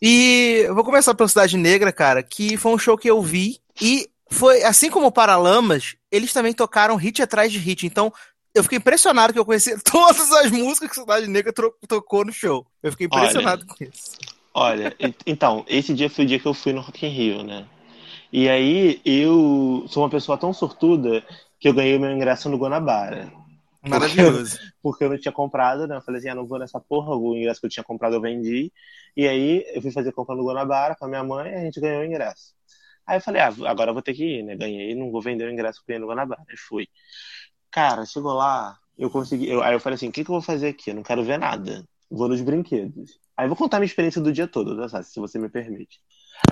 E eu vou começar pela Cidade Negra, cara, que foi um show que eu vi e foi, assim como o Paralamas, eles também tocaram hit atrás de hit. Então, eu fiquei impressionado que eu conhecia todas as músicas que Cidade Negra tocou no show. Eu fiquei Olha. impressionado com isso. Olha, então, esse dia foi o dia que eu fui no Rock in Rio, né? E aí eu sou uma pessoa tão sortuda que eu ganhei meu ingresso no Guanabara. Maravilhoso. Porque eu não tinha comprado, né? Eu falei assim, ah, não vou nessa porra, o ingresso que eu tinha comprado eu vendi. E aí eu fui fazer compra no Guanabara com a minha mãe e a gente ganhou o ingresso. Aí eu falei, ah, agora eu vou ter que ir, né? Ganhei, não vou vender o ingresso ganhei no Guanabara. E fui. Cara, chegou lá, eu consegui. eu- aí eu falei assim: o que, que eu vou fazer aqui? Eu não quero ver nada. Vou nos brinquedos. Aí eu vou contar minha experiência do dia todo, tá, se você me permite.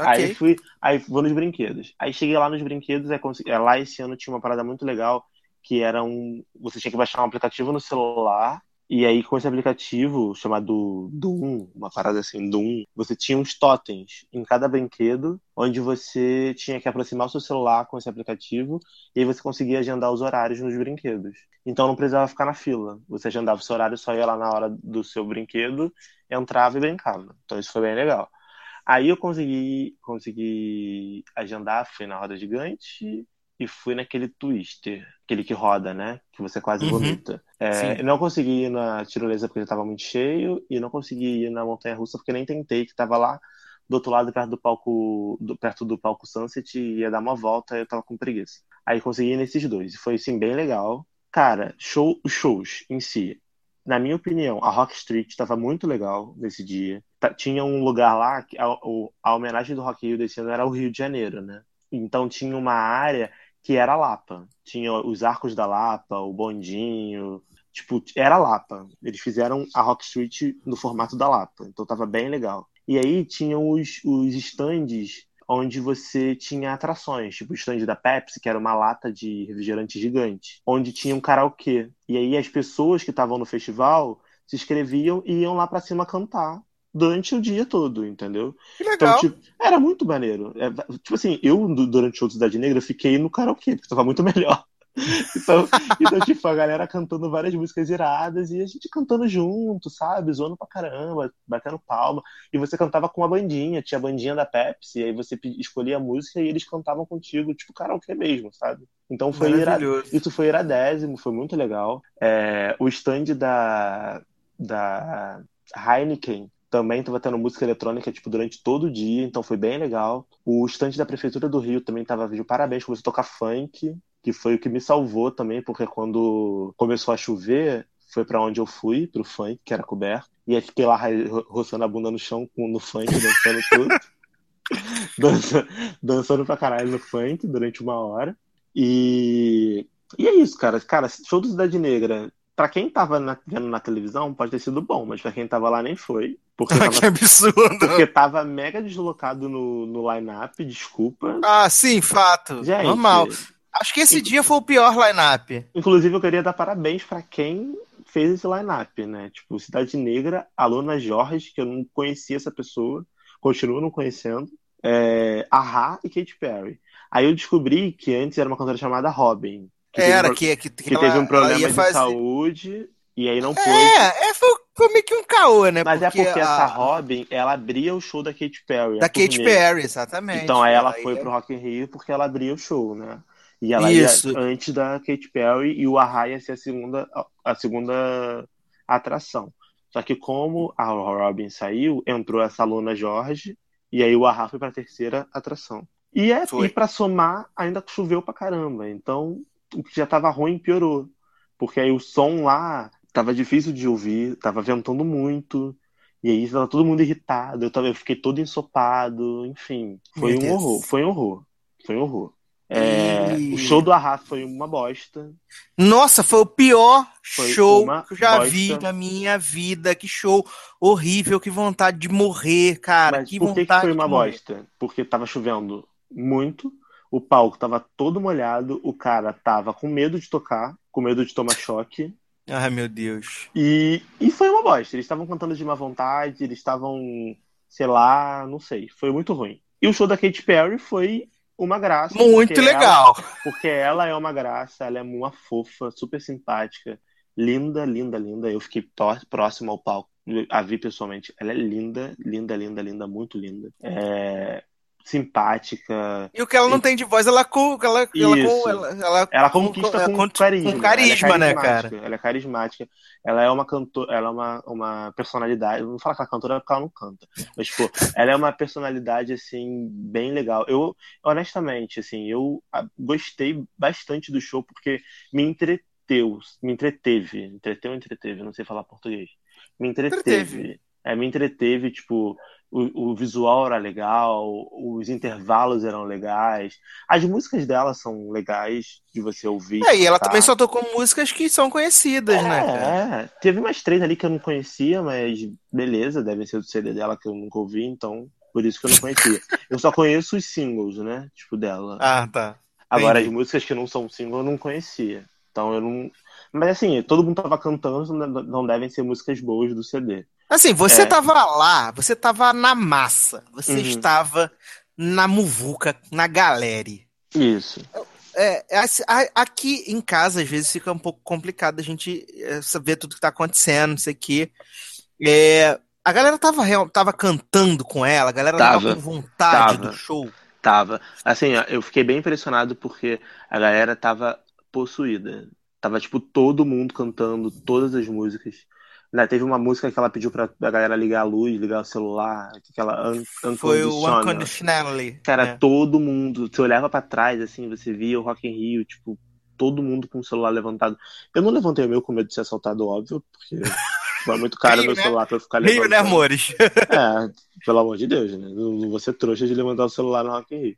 Aí Ok. fui, aí vou nos brinquedos. Aí cheguei lá nos brinquedos, aí consegui, é, lá esse ano tinha uma parada muito legal, que era um, você tinha que baixar um aplicativo no celular, e aí com esse aplicativo chamado Doom, uma parada assim, Doom, você tinha uns totens em cada brinquedo, onde você tinha que aproximar o seu celular com esse aplicativo, e aí você conseguia agendar os horários nos brinquedos. Então não precisava ficar na fila. Você agendava o seu horário, só ia lá na hora do seu brinquedo, entrava e brincava. Então isso foi bem legal. Aí eu consegui, consegui agendar, fui na roda gigante e fui naquele twister, aquele que roda, né? Que você quase Uhum. vomita. É, não consegui ir na tirolesa porque estava muito cheio e não consegui ir na montanha russa porque nem tentei, que estava lá do outro lado, perto do palco, do- perto do palco Sunset, e ia dar uma volta e eu tava com preguiça. Aí consegui ir nesses dois. E foi, assim, bem legal. Cara, show, shows em si. Na minha opinião, a Rock Street estava muito legal nesse dia. Tinha um lugar lá, que a, a homenagem do Rock Rio desse ano era o Rio de Janeiro, né? Então tinha uma área que era Lapa. Tinha os arcos da Lapa, o bondinho. Tipo, era Lapa. Eles fizeram a Rock Street no formato da Lapa. Então tava bem legal. E aí tinham os, os stands onde você tinha atrações, tipo o stand da Pepsi, que era uma lata de refrigerante gigante, onde tinha um karaokê. E aí as pessoas que estavam no festival se inscreviam e iam lá pra cima cantar durante o dia todo, entendeu? Que Então, legal. tipo, era muito maneiro. É, tipo assim, eu, du- durante o Cidade Negra, fiquei no karaokê, porque tava muito melhor. Então, então, tipo, a galera cantando várias músicas iradas e a gente cantando junto, sabe? Zoando pra caramba, batendo palma. E você cantava com uma bandinha, tinha a bandinha da Pepsi, e aí você escolhia a música e eles cantavam contigo, tipo karaokê mesmo, sabe? Então foi. Maravilhoso. Isso foi iradésimo, foi muito legal. É, o stand da, da Heineken também estava tendo música eletrônica tipo durante todo o dia, então foi bem legal. O stand da prefeitura do Rio também estava de parabéns, começou a tocar funk, que foi o que me salvou também, porque quando começou a chover, foi para onde eu fui, pro funk, que era coberto, e aí fiquei lá ro- roçando a bunda no chão no funk, dançando tudo. Dança- dançando pra caralho no funk durante uma hora. E, e é isso, cara. Cara, show do Cidade Negra. Pra quem tava na- vendo na televisão, pode ter sido bom, mas pra quem tava lá nem foi. Porque que tava, absurdo. porque tava mega deslocado no, no line-up, desculpa. Ah, sim, fato. Gente, Normal. Acho que esse dia foi o pior line-up. Inclusive, eu queria dar parabéns pra quem fez esse line-up, né? Tipo, Cidade Negra, Aluna Jorge, que eu não conhecia essa pessoa, continuo não conhecendo, é, Ahá e Katy Perry. Aí eu descobri que antes era uma cantora chamada Robin. Que Era, um que, que, que ela- teve um ela problema de fazer- saúde e aí não pôde. É, é, foi, foi meio que um caô, né? Mas é porque a- essa Robin, ela abria o show da Katy Perry. Da a Katy. Perry, exatamente. Então aí ela foi ia- pro Rock in Rio porque ela abria o show, né? E ela Isso. ia antes da Katy Perry e o Ahá ia ser a segunda, a segunda atração. Só que como a Robin saiu, entrou essa Luna Jorge e aí o Ahá foi pra terceira atração. E, é, Foi. e pra somar, ainda choveu pra caramba. Então, o que já tava ruim piorou. Porque aí o som lá tava difícil de ouvir, tava ventando muito. E aí tava todo mundo irritado, eu, tava, eu fiquei todo ensopado, enfim. Foi um horror, foi um horror. Foi um horror. É, E- O show do Arra foi uma bosta. Nossa, foi o pior Foi show que eu já bosta. vi na minha vida. Que show horrível, que vontade de morrer, cara. Mas que por que, vontade que foi uma bosta? Porque tava chovendo muito, o palco tava todo molhado, o cara tava com medo de tocar, com medo de tomar choque. Ai, meu Deus. E, e foi uma bosta. Eles estavam cantando de má vontade, eles estavam, sei lá, não sei. Foi muito ruim. E o show da Katy Perry foi uma graça. Muito porque ela- legal. porque ela é uma graça, ela é uma fofa, super simpática, linda, linda, linda. Eu fiquei próximo ao palco, a vi pessoalmente. Ela é linda, linda, linda, linda, muito linda. É simpática. E o que ela não tem de voz, ela com ela, ela, Isso. com, ela, ela, Ela conquista com, con- carisma. com carisma, ela é né, cara? Ela é carismática. Ela é uma cantora, ela é uma, uma personalidade. Não vou falar que ela é cantora porque ela não canta. Mas, tipo, ela é uma personalidade, assim, bem legal. Eu, honestamente, assim, eu ah, gostei bastante do show porque me entreteu, me entreteve. Entreteu ou entreteve? Não sei falar português. Me entreteve. Entreteve. É, me entreteve, tipo, o, o visual era legal, os intervalos eram legais. As músicas dela são legais de você ouvir. É, e ela também só tocou músicas que são conhecidas, né? cara? É, teve mais três ali que eu não conhecia, mas beleza, devem ser do CD dela que eu nunca ouvi, então por isso que eu não conhecia. eu só conheço os singles, né? Tipo, dela. Ah, tá. Agora, entendi. as músicas que não são single eu não conhecia. Então eu não. Mas assim, todo mundo tava cantando, não devem ser músicas boas do CD. Assim, você É. tava lá, você tava na massa, você Uhum. estava na muvuca, na galera. Isso. É, é assim, aqui em casa, às vezes, fica um pouco complicado a gente é, saber tudo que tá acontecendo, não sei o quê. É, a galera tava, real- tava cantando com ela, a galera tava, Tava. com vontade Tava. do show. Tava. Assim, eu fiquei bem impressionado porque a galera tava possuída. Tava, tipo, todo mundo cantando todas as músicas. Né, teve uma música que ela pediu pra a galera ligar a luz, ligar o celular, aquela un Foi o Unconditional. Unconditionally. Cara, né? todo mundo. Você olhava pra trás, assim, você via o Rock in Rio, tipo, todo mundo com o celular levantado. Eu não levantei o meu com medo de ser assaltado, óbvio, porque foi muito caro Rio, meu né? celular pra eu ficar Rio, né, levantando. amores? É, pelo amor de Deus, né? Não vou ser trouxa de levantar o celular no Rock in Rio.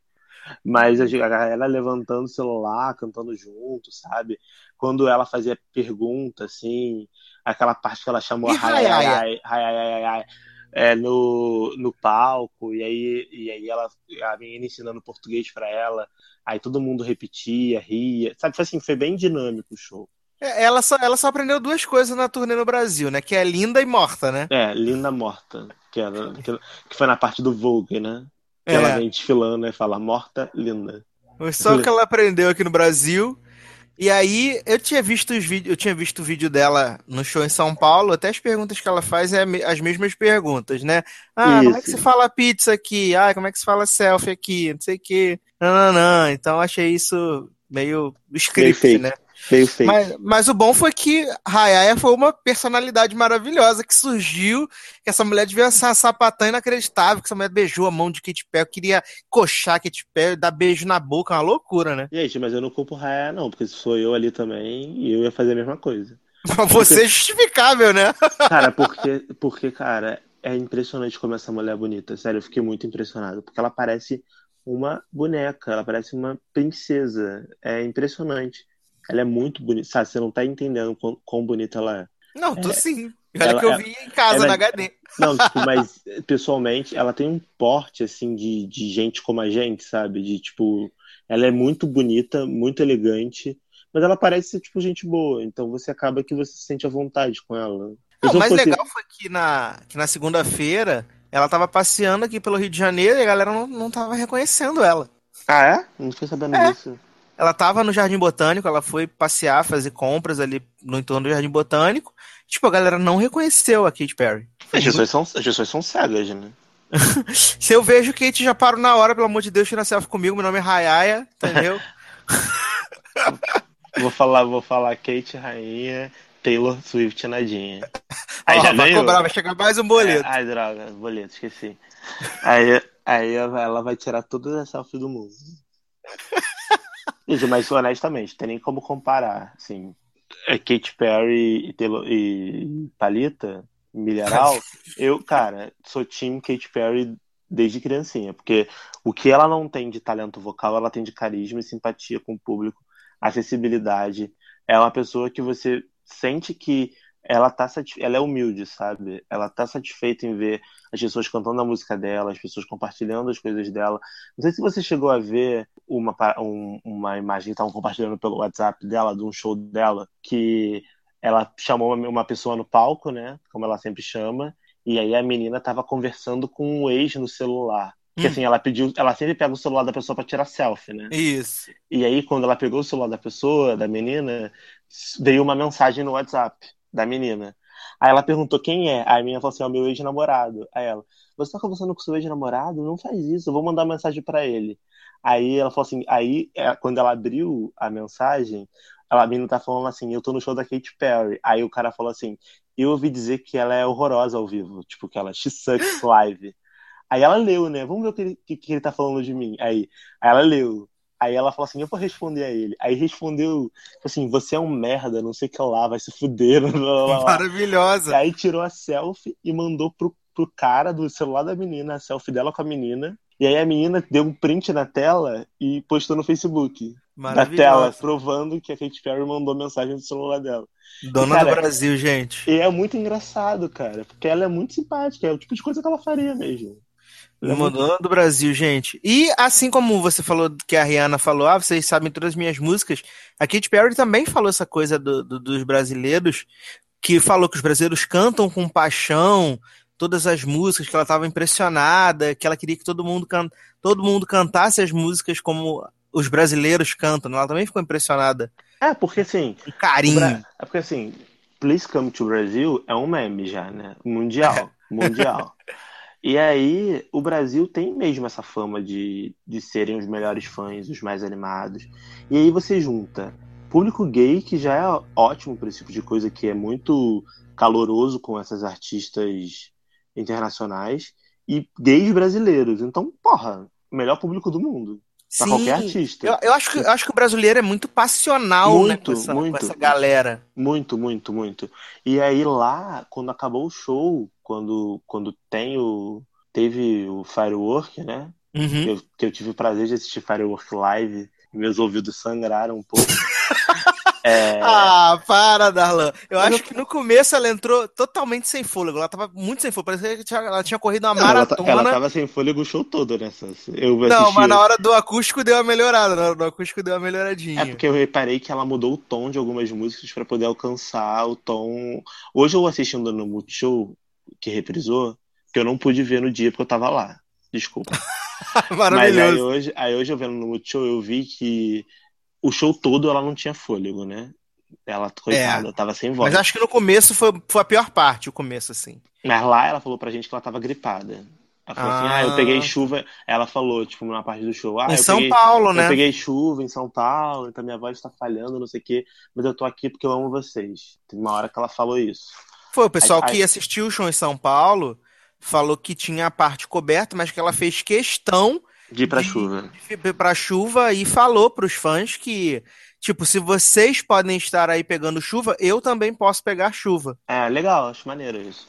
Mas a galera levantando o celular, cantando junto, sabe? Quando ela fazia pergunta, assim, aquela parte que ela chamou Ai, Ai? Ai, Ai, é, no, no palco, e aí, e aí ela, a menina ensinando português pra ela, aí todo mundo repetia, ria, sabe? Foi assim, foi bem dinâmico o show. É, Ela só, ela só aprendeu duas coisas na turnê no Brasil, né? Que é linda e morta, né? É, Linda Morta, que, era, que, que foi na parte do Vogue, né? Que É. ela vem desfilando e fala Morta Linda. Foi só o que ela aprendeu aqui no Brasil. E aí, eu tinha visto os vídeos, eu tinha visto o vídeo dela no show em São Paulo, até as perguntas que ela faz é as mesmas perguntas, né? Ah, como é que Isso. se fala pizza aqui? Ah, como é que se fala selfie aqui? Não sei o quê. Não, não, não. Então, achei isso meio script, fake. né? Meio fake. Mas, mas o bom foi que Rayaya foi uma personalidade maravilhosa que surgiu, que essa mulher devia ser uma sapatã inacreditável, que essa mulher beijou a mão de Katy Perry, queria coxar Katy Perry, dar beijo na boca, uma loucura, né? Gente, mas eu não culpo o Raya, não, porque se sou eu ali também, eu ia fazer a mesma coisa. Você é justificável, né? Cara, porque, porque, cara, é impressionante como essa mulher é bonita. Sério, eu fiquei muito impressionado. Porque ela parece uma boneca, ela parece uma princesa. É impressionante. Ela é muito bonita. Sabe, você não tá entendendo quão, quão bonita ela é. Não, tô É. sim. Olha Ela- que eu ela- vi em casa, ela- na HD. Não, tipo, mas pessoalmente, ela tem um porte, assim, de, de gente como a gente, sabe? De, tipo, ela é muito bonita, muito elegante, mas ela parece ser, tipo, gente boa. Então você acaba que você se sente à vontade com ela. Não, o mais fosse- legal foi que na, que na segunda-feira ela tava passeando aqui pelo Rio de Janeiro e a galera não, não tava reconhecendo ela. Ah, é? Não fiquei sabendo É. disso. Ela tava no Jardim Botânico, ela foi passear, fazer compras ali no entorno do Jardim Botânico. Tipo, a galera não reconheceu a Katy Perry. As pessoas são, as pessoas são cegas, né? Se eu vejo Kate, já paro na hora, pelo amor de Deus, tira selfie comigo. Meu nome é Rayaya, entendeu? Vou falar, vou falar Kate Rainha, Taylor Swift Nadinha. Aí Ó, já vai veio? cobrar, vai chegar mais um boleto. É, ai, droga, boleto, esqueci. Aí, aí ela vai tirar todas as selfies do mundo. Gente, mas honestamente, tem nem como comparar, assim, é Katy Perry e, Taylor, e Thalita, Milharal, eu, cara, sou time Katy Perry desde criancinha, porque o que ela não tem de talento vocal, ela tem de carisma e simpatia com o público, acessibilidade, é uma pessoa que você sente que ela tá ela é humilde, sabe? Ela tá satisfeita em ver as pessoas cantando a música dela, as pessoas compartilhando as coisas dela. Não sei se você chegou a ver uma, um- uma imagem que estavam compartilhando pelo WhatsApp dela, de um show dela, que ela chamou uma, pessoa no palco, né? Como ela sempre chama, e aí a menina tava conversando com um ex no celular. Porque Hum. assim, ela pediu, ela sempre pega o celular da pessoa pra tirar selfie, né? Isso. E aí, quando ela pegou o celular da pessoa, da menina, veio uma mensagem no WhatsApp da menina. Aí ela perguntou quem é. Aí a menina falou assim: é o meu ex-namorado. Aí ela, você tá conversando com o seu ex-namorado? Não faz isso, eu vou mandar mensagem pra ele. Aí ela falou assim: aí, é, quando ela abriu a mensagem, ela, a menina tá falando assim: eu tô no show da Katy Perry. Aí o cara falou assim: eu ouvi dizer que ela é horrorosa ao vivo. Tipo, que ela she sucks live. Aí ela leu, né? Vamos ver o que ele, que, que ele tá falando de mim. Aí, aí ela leu. Aí ela falou assim, eu vou responder a ele. Aí respondeu, assim, você é um merda, não sei o que lá, vai se fuder. blá, blá, blá. Maravilhosa. Aí tirou a selfie e mandou pro, pro cara do celular da menina, a selfie dela com a menina. E aí a menina deu um print na tela e postou no Facebook. Maravilhosa. tela, provando que a Katy Perry mandou mensagem no celular dela. Dona Cara, do Brasil, gente. E é muito engraçado, cara, porque ela é muito simpática, é o tipo de coisa que ela faria mesmo. Muito- dona do Brasil, gente. E assim como você falou que a Rihanna falou, ah, vocês sabem todas as minhas músicas, a Katy Perry também falou essa coisa do- do- dos brasileiros, que falou que os brasileiros cantam com paixão todas as músicas, que ela estava impressionada, que ela queria que todo mundo, can... todo mundo cantasse as músicas como os brasileiros cantam. Ela também ficou impressionada. É, porque assim, o carinho. Bra- é porque assim, Please Come to Brasil é um meme já, né? Mundial, mundial. E aí, o Brasil tem mesmo essa fama de, de serem os melhores fãs, os mais animados. E aí você junta público gay, que já é ótimo para esse tipo de coisa, que é muito caloroso com essas artistas internacionais, e gays brasileiros. Então, porra, melhor público do mundo. Pra qualquer artista. Eu, eu acho que, eu acho que o brasileiro é muito passional, né, Muito, com essa, muito. essa galera. Muito, muito, muito. E aí lá, quando acabou o show, quando, quando tem o, teve o Firework, né? Uhum. Eu, que eu tive o prazer de assistir Firework live, meus ouvidos sangraram um pouco. É, Ah, para, Darlan. Eu Mas acho que no começo ela entrou totalmente sem fôlego. Ela tava muito sem fôlego. Parecia que tinha- ela tinha corrido uma não, ela, ta- maratona. ela tava sem fôlego o show todo, né? Eu Não, assisti- mas na hora do acústico deu uma melhorada. Na hora do acústico deu uma melhoradinha. É porque eu reparei que ela mudou o tom de algumas músicas para poder alcançar o tom. Hoje eu assistindo no Multishow, que reprisou, que eu não pude ver no dia porque eu tava lá. Desculpa. Mas aí Maravilhoso. hoje, aí hoje eu vendo no Multishow, eu vi que o show todo ela não tinha fôlego, né? Ela, coitada, tava sem voz. Mas acho que no começo foi, foi a pior parte, o começo, assim. Mas lá ela falou pra gente que ela tava gripada. Ela falou assim, Ah. ah, eu peguei chuva. Ela falou, tipo, na parte do show, ah, em eu São peguei, Paulo, eu né? peguei chuva em São Paulo, então minha voz tá falhando, não sei o quê, mas eu tô aqui porque eu amo vocês. Tem uma hora que ela falou isso. Foi o pessoal Aí- que assistiu o show em São Paulo falou que tinha a parte coberta, mas que ela fez questão De ir pra De- chuva. de ir pra chuva e falou pros fãs que, tipo, se vocês podem estar aí pegando chuva, eu também posso pegar chuva. É, legal, acho maneiro isso.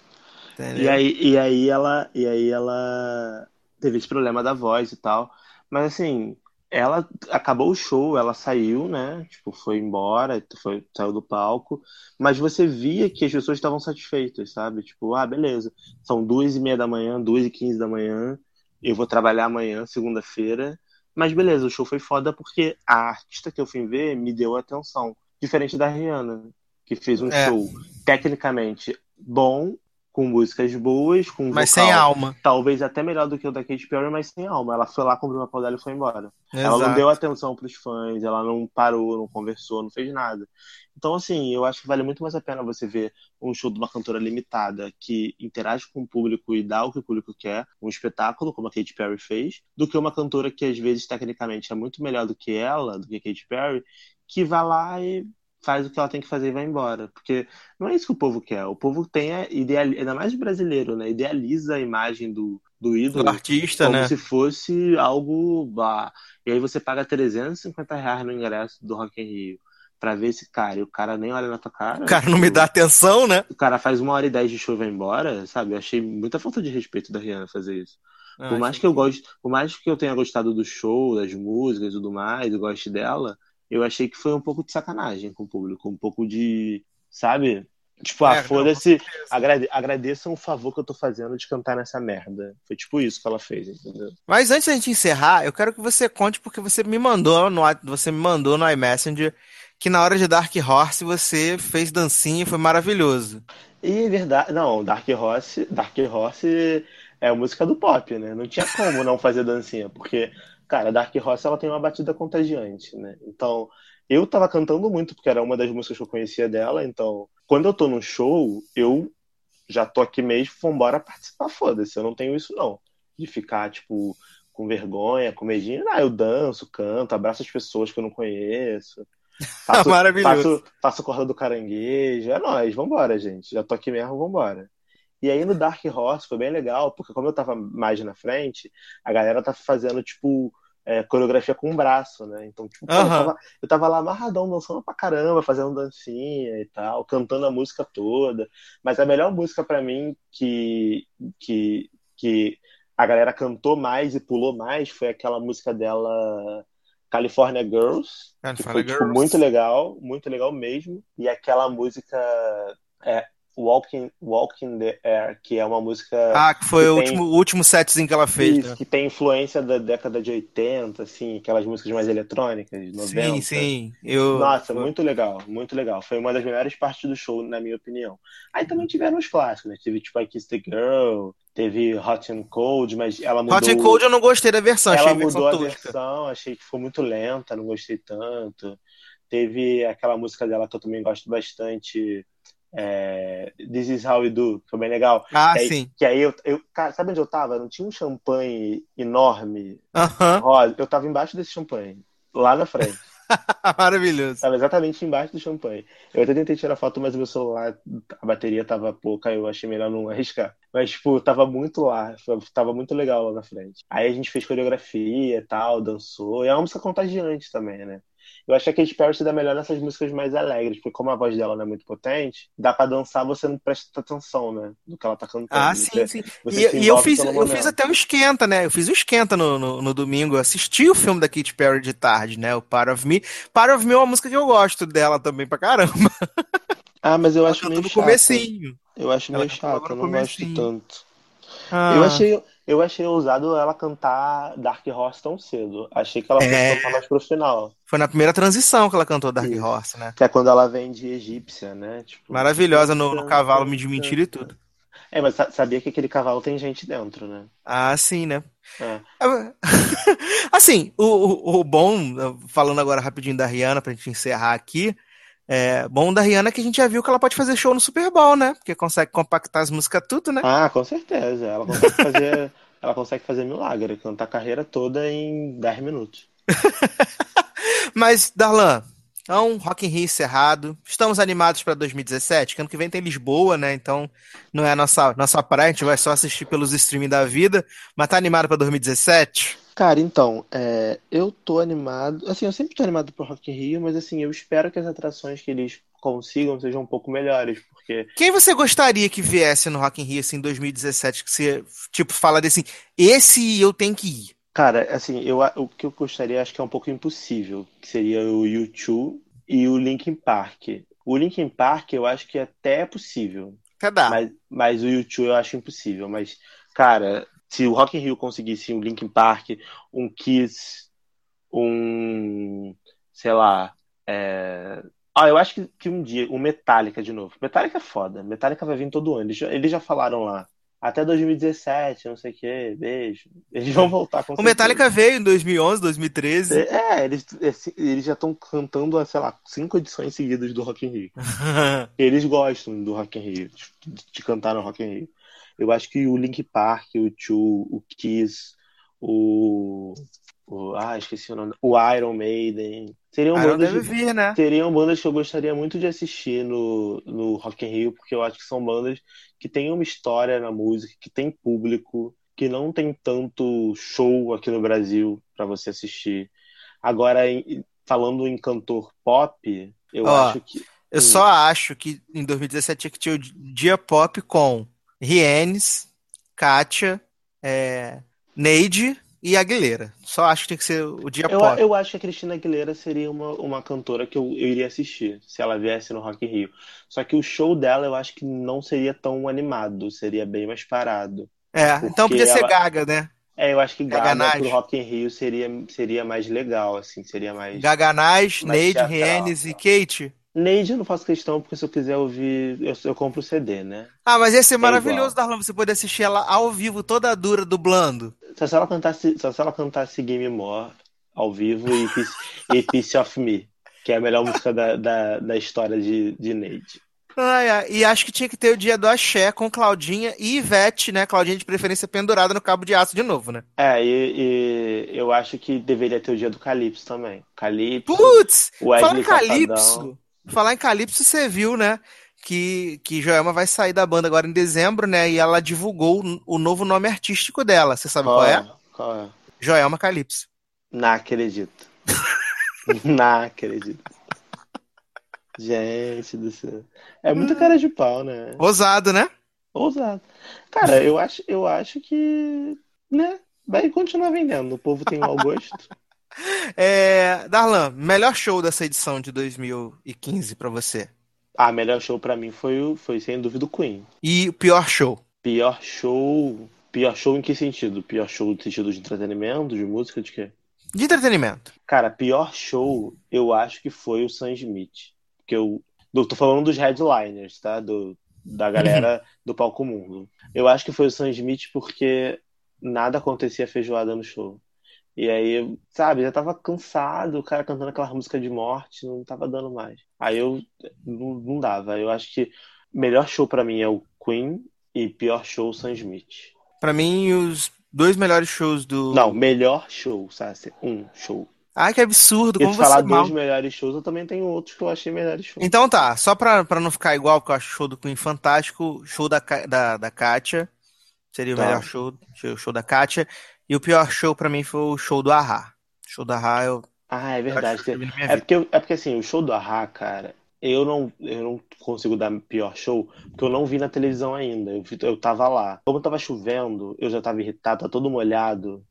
Entendeu? E aí, e aí ela, e aí ela teve esse problema da voz e tal. Mas assim, ela acabou o show, ela saiu, né? Tipo, foi embora, foi, saiu do palco. Mas você via que as pessoas estavam satisfeitas, sabe? Tipo, ah, beleza. São duas e meia da manhã, duas e quinze da manhã. Eu vou trabalhar amanhã, segunda-feira. Mas beleza, o show foi foda porque a artista que eu fui ver me deu atenção. Diferente da Rihanna, que fez um É. show tecnicamente bom, com músicas boas, com Mas vocal sem alma. talvez até melhor do que o da Katy Perry, mas sem alma. Ela foi lá, comprou uma dela e foi embora. Ela não Exato. deu atenção pros fãs, ela não parou, não conversou, não fez nada. Então, assim, eu acho que vale muito mais a pena você ver um show de uma cantora limitada que interage com o público e dá o que o público quer, um espetáculo, como a Katy Perry fez, do que uma cantora que às vezes tecnicamente é muito melhor do que ela, do que a Katy Perry, que vai lá e faz o que ela tem que fazer e vai embora. Porque não é isso que o povo quer. O povo tem a ideal... ainda mais brasileiro, né? Idealiza a imagem do, do ídolo Do artista, como né? se fosse algo. Bah. E aí você paga 350 reais no ingresso do Rock in Rio pra ver esse cara e o cara nem olha na tua cara. O cara não me tipo, dá atenção, né? O cara faz uma hora e dez de show e vai embora, sabe? Eu achei muita falta de respeito da Rihanna fazer isso. Ah, Por mais que eu goste, por mais que eu tenha gostado do show, das músicas e tudo mais, eu goste dela, eu achei que foi um pouco de sacanagem com o público, um pouco de, sabe? Tipo, ah, É, foda-se, agrade, agradeçam o favor que eu tô fazendo de cantar nessa merda. Foi tipo isso que ela fez, entendeu? Mas antes da gente encerrar, eu quero que você conte, porque você me mandou no, você me mandou no iMessenger que na hora de Dark Horse você fez dancinha e foi maravilhoso. E é verdade, não, Dark Horse, Dark Horse é a música do pop, né? Não tinha como não fazer dancinha, porque, cara, Dark Horse ela tem uma batida contagiante, né? Então, eu tava cantando muito, porque era uma das músicas que eu conhecia dela, então, quando eu tô no show, eu já tô aqui mesmo, vambora participar, foda-se, eu não tenho isso não, de ficar, tipo, com vergonha, com medinho, ah, eu danço, canto, abraço as pessoas que eu não conheço, faço, Maravilhoso. faço, faço corda do caranguejo, é nóis, vambora, gente, já tô aqui mesmo, vambora. E aí no Dark Horse foi bem legal, porque como eu tava mais na frente, a galera tá fazendo, tipo, é, coreografia com o braço, né? Então, tipo, eu, tava, eu tava lá amarradão, dançando pra caramba, fazendo dancinha e tal, cantando a música toda. Mas a melhor música pra mim que, que, que a galera cantou mais e pulou mais foi aquela música dela, California Girls, que California foi tipo, Girls. muito legal, muito legal mesmo. E aquela música é, Walking, Walking the Air, que é uma música Ah, que foi que o tem- último, o último setzinho que ela fez, isso, né? que tem influência da década de 80, assim, aquelas músicas mais eletrônicas, 90. Sim, sim. Eu, Nossa, muito legal, muito legal. Foi uma das melhores partes do show, na minha opinião. Aí também tiveram os clássicos, né? Teve tipo I Kiss the Girl, teve Hot and Cold, mas ela mudou. Hot and Cold eu não gostei da versão, achei ela a versão mudou a tosca. versão, achei que ficou muito lenta, não gostei tanto. Teve aquela música dela que eu também gosto bastante, é, This Is How We Do, que foi bem legal. Ah, que aí, sim. Que aí eu, eu, cara, sabe onde eu tava? Não tinha um champanhe enorme, rosa. Eu tava embaixo desse champanhe, lá na frente. maravilhoso. Tava exatamente embaixo do champanhe. Eu até tentei tirar foto, mas o meu celular, a bateria tava pouca, eu achei melhor não arriscar. Mas, tipo, tava muito lá, tava muito legal lá na frente. Aí a gente fez coreografia e tal, dançou. E é uma música contagiante também, né? Eu acho que a Katy Perry se dá melhor nessas músicas mais alegres, porque como a voz dela não é muito potente, dá pra dançar, você não presta atenção, né? Do que ela tá cantando. Ah, Você- sim, sim. você E, e eu fiz, eu momento. fiz até o esquenta, né? Eu fiz o esquenta no, no, no domingo. Eu assisti o filme da Katy Perry de tarde, né? O Part of Me. Part of Me é uma música que eu gosto dela também pra caramba. Ah, mas eu Ela acho meio no chato. comecinho. Eu acho Ela meio chato, eu não gosto tanto. Ah. Eu achei, eu achei ousado ela cantar Dark Horse tão cedo. Achei que ela fosse É. cantar mais pro final. Foi na primeira transição que ela cantou Dark Isso. Horse, né? Que é quando ela vem de egípcia, né? Tipo, Maravilhosa no, no cavalo de mentira e tudo. É, mas sa- sabia que aquele cavalo tem gente dentro, né? Ah, sim, né? É. Assim, o, o, o bom, falando agora rapidinho da Rihanna, pra gente encerrar aqui, é bom da Rihanna é que a gente já viu que ela pode fazer show no Super Bowl, né? Porque consegue compactar as músicas tudo, né? Ah, com certeza. Ela consegue fazer, ela consegue fazer milagre, cantar a carreira toda em 10 minutos. Mas, Darlan, então, Rock in Rio encerrado. Estamos animados para 2017, que ano que vem tem Lisboa, né? Então, não é a nossa, nossa praia, a gente vai só assistir pelos streaming da vida. Mas tá animado para 2017? Cara, então, é, eu tô animado. Assim, eu sempre tô animado pro Rock in Rio, mas assim, eu espero que as atrações que eles consigam sejam um pouco melhores, porque Quem você gostaria que viesse no Rock in Rio assim, em 2017? Que você, tipo, falaria assim, esse eu tenho que ir. Cara, assim, eu, o que eu gostaria, acho que é um pouco impossível, que seria o U2 e o Linkin Park. O Linkin Park eu acho que até é possível, Até dá. mas, mas o U2 eu acho impossível. Mas, cara, se o Rock in Rio conseguisse um Linkin Park, um Kiss, um, sei lá, é... Ah, eu acho que, que um dia, o Metallica de novo. Metallica é foda, Metallica vai vir todo ano, eles já, eles já falaram lá. Até 2017, não sei o quê, beijo. Eles vão voltar com O certeza. Metallica veio em 2011, 2013. É, eles, eles já estão cantando, sei lá, cinco edições seguidas do Rock in Rio. Eles gostam do Rock in Rio, de, de cantar no Rock in Rio. Eu acho que o Link Park, o Chu, o Kiss, o, o- Ah, esqueci o nome. O Iron Maiden. Seriam Iron bandas, deve de- vir, né? seriam bandas que eu gostaria muito de assistir no, no Rock in Rio, porque eu acho que são bandas que têm uma história na música, que tem público, que não tem tanto show aqui no Brasil para você assistir. Agora, falando em cantor pop, eu Ó, acho que. Eu Hum. só acho que em 2017 tinha que ter o dia pop com Rienes, Kátia, é, Neide e Aguilera. Só acho que tem que ser o dia Eu, pop. eu acho que a Cristina Aguilera seria uma, uma cantora que eu, eu iria assistir se ela viesse no Rock in Rio. Só que o show dela eu acho que não seria tão animado, seria bem mais parado. É, então podia ser ela- Gaga, né? É, eu acho que Gaga Gaganage. pro Rock in Rio seria, seria mais legal, assim, seria mais. Gaganaz, Mais Neide. Rienes e Kate. Neide eu não faço questão, porque se eu quiser ouvir, eu, eu compro o CD, né? Ah, mas ia ser É maravilhoso, igual. Darlan, você poder assistir ela ao vivo, toda dura, dublando. Só se ela cantasse, só se ela cantasse Game More ao vivo e Piece, e Piece of Me, que é a melhor música da, da, da história de, de Neide. Ai, ai, e acho que tinha que ter o dia do Axé com Claudinha e Ivete, né? Claudinha de preferência pendurada no cabo de aço de novo, né? É, e, e eu acho que deveria ter o dia do Calypso também. Calypso, Putz! Wesley Falar em Safadão. Falar em Calypso, você viu, né? Que, que Joelma vai sair da banda agora em dezembro, né? E ela divulgou o- novo nome artístico dela. Você sabe qual é? Qual é? Joelma Calypso. Não acredito. Não acredito. Gente do céu. É muita cara de pau, né? Ousado, né? Ousado. Cara, eu acho, eu acho que, né? Vai continuar vendendo. O povo tem mau gosto. É, Darlan, melhor show dessa edição de 2015 pra você? Ah, melhor show pra mim foi, o- foi sem dúvida o Queen. E o pior show? Pior show. Pior show em que sentido? Pior show no sentido de entretenimento, de música, de quê? De entretenimento. Cara, pior show eu acho que foi o Sam Smith. Que eu, eu tô falando dos headliners, tá? Do, da galera do palco mundo. Eu acho que foi o Sam Smith porque nada acontecia feijoada no show. E aí, sabe, já tava cansado, o cara cantando aquela música de morte, não tava dando mais. Aí eu não, não dava. Eu acho que melhor show pra mim é o Queen e pior show o Sam Smith. Pra mim, os dois melhores shows do. Não, melhor show, sabe? Um show. Ai, que absurdo, E como falar você é mal. dois melhores shows, eu também tenho outros que eu achei melhores shows. Então tá, só pra, pra não ficar igual, que eu acho o show do Queen fantástico, show da, da, da Kátia. Seria o Tá. melhor show, o show da Kátia. E o pior show pra mim foi o show do. O show do Ahá eu Ah, é verdade. que eu É porque, eu- é porque assim, o show do Ahá, cara, eu não, eu não consigo dar pior show, porque eu não vi na televisão ainda. Eu, eu tava lá. Como tava chovendo, eu já tava irritado, tá todo molhado.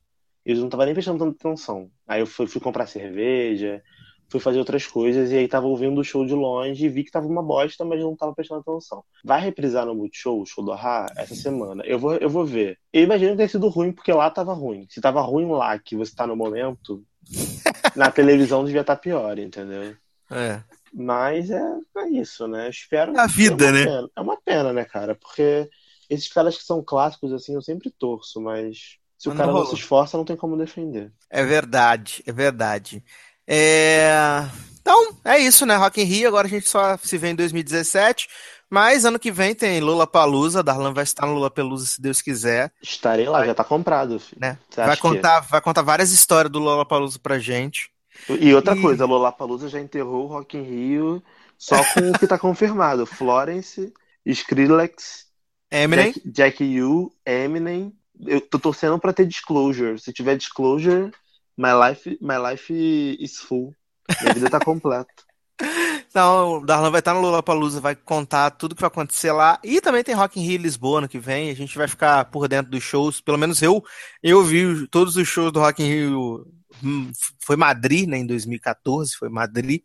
Eu não tava nem prestando tanta atenção. Aí eu fui, fui comprar cerveja, fui fazer outras coisas, e aí tava ouvindo o show de longe e vi que tava uma bosta, mas não tava prestando atenção. Vai reprisar no Multishow, o show do Ahá, essa semana. Eu vou, eu vou ver. Eu imagino que tenha sido ruim, porque lá tava ruim. Se tava ruim lá, que você tá no momento, na televisão devia estar pior, entendeu? É. Mas é, é isso, né? Eu espero. É a vida, é né? pena. É uma pena, né, cara? Porque esses caras que são clássicos, assim, eu sempre torço, mas se o não cara não rolou. se esforça, não tem como defender. É verdade, é verdade. É... Então, é isso, né? Rock in Rio, agora a gente só se vê em 2017. Mas ano que vem tem Lollapalooza, Darlan vai estar no Lollapalooza se Deus quiser, Estarei lá, já tá comprado, né? Vai acha que- contar, vai contar várias histórias do Lollapalooza pra gente. E outra E- coisa, a Lollapalooza já enterrou o Rock in Rio só com o que tá confirmado. Florence, Skrillex, Eminem, Jack, Jack U, Eminem. Eu tô torcendo pra ter disclosure. Se tiver disclosure, my life, my life is full. Minha vida tá completa. Então, o Darlan vai estar no Lollapalooza, vai contar tudo que vai acontecer lá. E também tem Rock in Rio Lisboa ano que vem. A gente vai ficar por dentro dos shows. Pelo menos eu, eu vi todos os shows do Rock in Rio. hum, Foi Madrid, né? Em 2014, foi Madrid.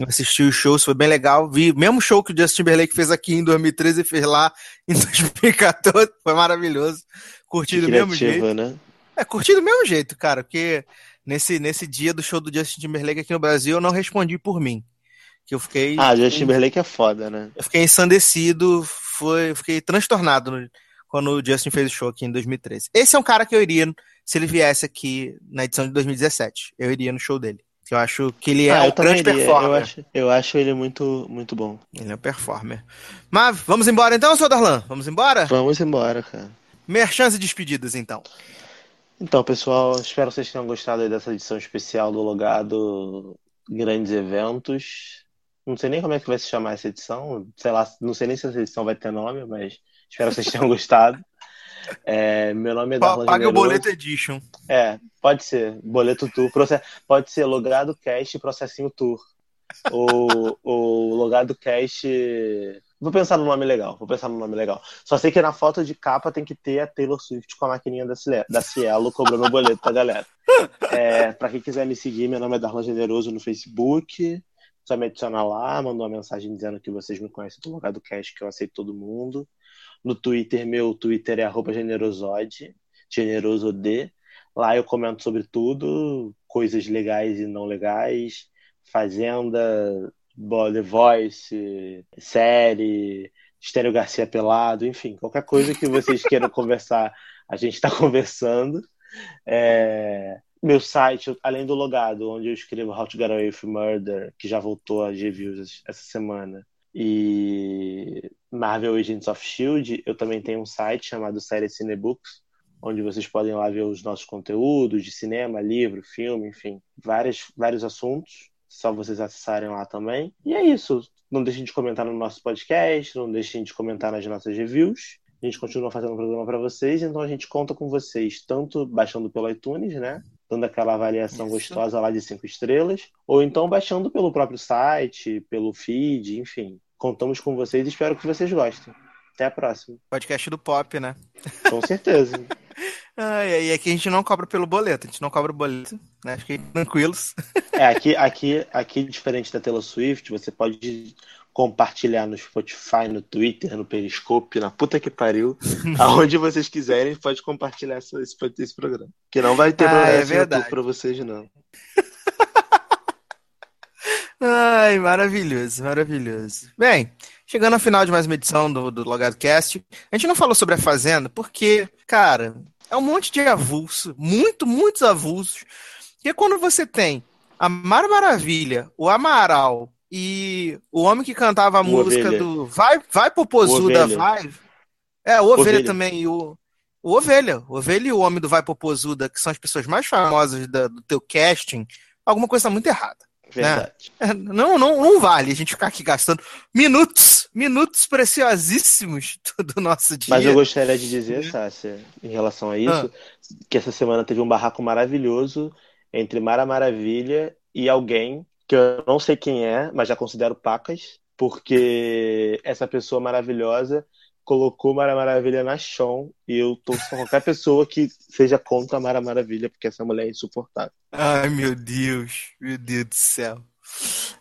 Eu assisti os shows, foi bem legal. Vi o mesmo show que o Justin Timberlake fez aqui em 2013 e fez lá em 2014. Foi maravilhoso. Curti do mesmo jeito. Né? É, curti do mesmo jeito, cara, porque nesse, nesse dia do show do Justin Timberlake aqui no Brasil, eu não respondi por mim. Que eu fiquei. Ah, Justin Timberlake é foda, né? Eu fiquei ensandecido, foi, fiquei transtornado no- quando o Justin fez o show aqui em 2013. Esse é um cara que eu iria, se ele viesse aqui na edição de 2017, eu iria no show dele. Eu acho que ele é ah, um grande iria. performer. Eu acho, eu acho ele muito, muito bom. Ele é um performer. Mas vamos embora então, seu Darlan? Vamos embora? Vamos embora, cara. Merchans e despedidas então. Então, pessoal, espero que vocês tenham gostado dessa edição especial do Logado Grandes Eventos. Não sei nem como é que vai se chamar essa edição, sei lá, não sei nem se essa edição vai ter nome, mas espero que vocês tenham gostado. É, meu nome é Darlan Paga o boleto edition. É, pode ser. Boleto Tour. proce- Pode ser Logado Cast Processinho Tour. Ou, ou Logado Cast. Vou pensar no nome legal. Vou pensar no nome legal. Só sei que na foto de capa tem que ter a Taylor Swift com a maquininha da, Cile- da Cielo cobrando o boleto da galera. É, pra quem quiser me seguir, meu nome é Darlan Generoso no Facebook. Só me adicionar lá, mandar uma mensagem dizendo que vocês me conhecem do Logado Cast, que eu aceito todo mundo. No Twitter, meu Twitter é arroba generosode, generosode. Lá eu comento sobre tudo, coisas legais e não legais, Fazenda, The Voice, série, Estéreo Garcia Pelado, enfim, qualquer coisa que vocês queiram conversar, a gente está conversando. É, Meu site, além do logado, onde eu escrevo How to Get Away with Murder, que já voltou a G-Views essa semana, e Marvel Agents of Shield, eu também tenho um site chamado Série Cinebooks, onde vocês podem lá ver os nossos conteúdos de cinema, livro, filme, enfim, vários, vários assuntos. Só vocês acessarem lá também. E é isso. Não deixem de comentar no nosso podcast, não deixem de comentar nas nossas reviews. A gente continua fazendo o programa para vocês, então a gente conta com vocês, tanto baixando pelo iTunes, né? dando aquela avaliação Isso. gostosa lá de cinco estrelas, ou então baixando pelo próprio site, pelo feed, enfim. Contamos com vocês e espero que vocês gostem. Até a próxima. Podcast do Pop, né? Com certeza. Ai, e aqui a gente não cobra pelo boleto, a gente não cobra o boleto, né? Fiquem tranquilos. É, aqui, aqui, aqui, diferente da Taylor Swift, você pode compartilhar no Spotify, no Twitter, no Periscope, na puta que pariu, aonde vocês quiserem, pode compartilhar esse, esse programa. Que não vai ter Ah, é verdade. pra vocês, não. Ai, maravilhoso, maravilhoso. Bem, chegando ao final de mais uma edição do, do Logado Cast, a gente não falou sobre a Fazenda porque, cara, é um monte de avulso, muito, muitos avulsos. E quando você tem a Mara Maravilha, o Amaral e o homem que cantava a O música Ovelha. do Vai, vai Popozuda, Ovelha. vai. É, o Ovelha, Ovelha. também, o, o Ovelha. O Ovelha e o homem do Vai Popozuda, que são as pessoas mais famosas da- do teu casting, alguma coisa tá muito errada. Verdade. É, Não, não, não vale a gente ficar aqui gastando minutos, minutos preciosíssimos do, do nosso dia. Mas eu gostaria de dizer, Sácia, em relação a isso, que essa semana teve um barraco maravilhoso entre Mara Maravilha e alguém que eu não sei quem é, mas já considero pacas, porque essa pessoa maravilhosa colocou Mara Maravilha na chão e eu torço pra qualquer pessoa que seja contra a Mara Maravilha, porque essa mulher é insuportável. Ai, meu Deus, meu Deus do céu.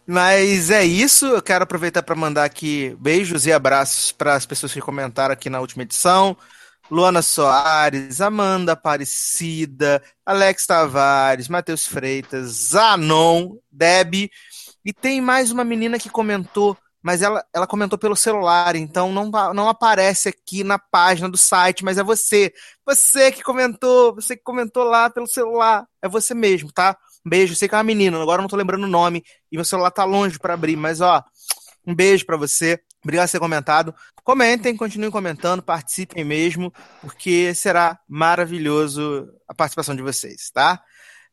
Mas é isso, eu quero aproveitar para mandar aqui beijos e abraços para as pessoas que comentaram aqui na última edição. Luana Soares, Amanda Aparecida, Alex Tavares, Matheus Freitas, Zanon, Deb. E tem mais uma menina que comentou, mas ela, ela comentou pelo celular, então não, não aparece aqui na página do site, mas é você. Você que comentou, você que comentou lá pelo celular. É você mesmo, tá? Um beijo, sei que é uma menina, agora não tô lembrando o nome e meu celular tá longe para abrir, mas ó, um beijo pra você. Obrigado por ter comentado. Comentem, continuem comentando, participem mesmo, porque será maravilhoso a participação de vocês, tá?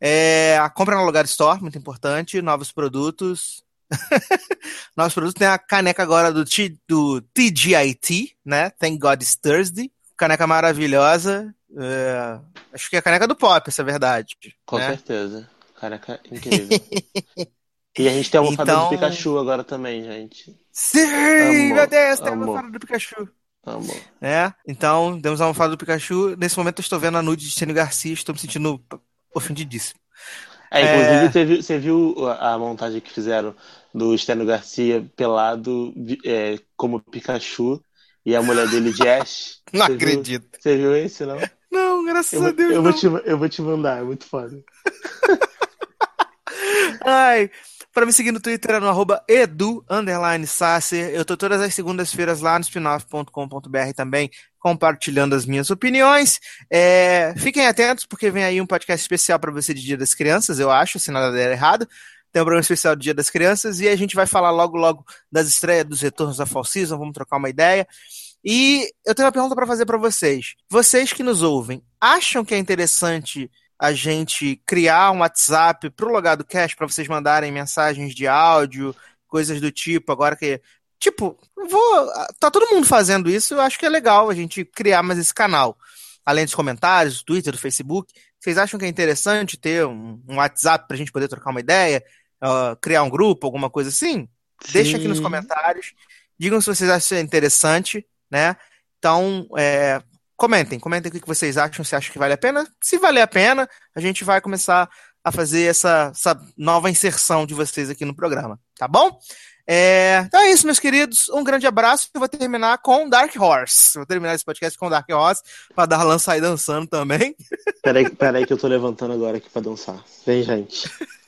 É, a compra no Lugar Store, muito importante, novos produtos. novos produtos, tem a caneca agora do, T- do TGIT, né? Thank God It's Thursday. Caneca maravilhosa. é, acho que é a caneca do pop, essa é a verdade. Com né? certeza. Caraca, incrível. e a gente tem a almofada Então- do Pikachu agora também, gente. Sim, Amor, meu Deus, tem a almofada do Pikachu. Amor. né? Então, temos a almofada do Pikachu. Nesse momento eu estou vendo a nude de Stênio Garcia, estou me sentindo ofendidíssimo. É, É. inclusive, você viu, você viu a montagem que fizeram do Steno Garcia pelado é, como Pikachu e a mulher dele de Ash? Não Você viu? acredito. Você viu esse, não? Não, graças Eu, a Deus. eu não. vou te, eu vou te mandar, é muito foda. Ai, para me seguir no Twitter é no arroba edu, Sasser. Eu tô todas as segundas-feiras lá no spinoff.com.br também, compartilhando as minhas opiniões. É, fiquem atentos, porque vem aí um podcast especial para você de Dia das Crianças, eu acho, se nada der errado. Tem um programa especial do Dia das Crianças e a gente vai falar logo, logo das estreias, dos retornos da Fall Season, vamos trocar uma ideia. E eu tenho uma pergunta para fazer para vocês. Vocês que nos ouvem, acham que é interessante a gente criar um WhatsApp pro Logado Cash para vocês mandarem mensagens de áudio, coisas do tipo, agora que tipo, vou, tá todo mundo fazendo isso, eu acho que é legal a gente criar mais esse canal. Além dos comentários, do Twitter, do Facebook, vocês acham que é interessante ter um, um WhatsApp pra gente poder trocar uma ideia, ah, criar um grupo, alguma coisa assim? Deixa aqui nos Sim. comentários. Digam se vocês acham interessante, né? Então, é, comentem, comentem o que vocês acham, se acham que vale a pena. Se valer a pena, a gente vai começar a fazer essa, essa nova inserção de vocês aqui no programa, tá bom? É, então é isso, meus queridos. Um grande abraço. Eu vou terminar com Dark Horse. Vou terminar esse podcast com Dark Horse para dar lança aí dançando também. Peraí, peraí que eu tô levantando agora aqui pra dançar. Vem, gente.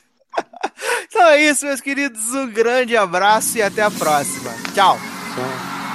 Então é isso, meus queridos. Um grande abraço e até a próxima. Tchau. Tchau.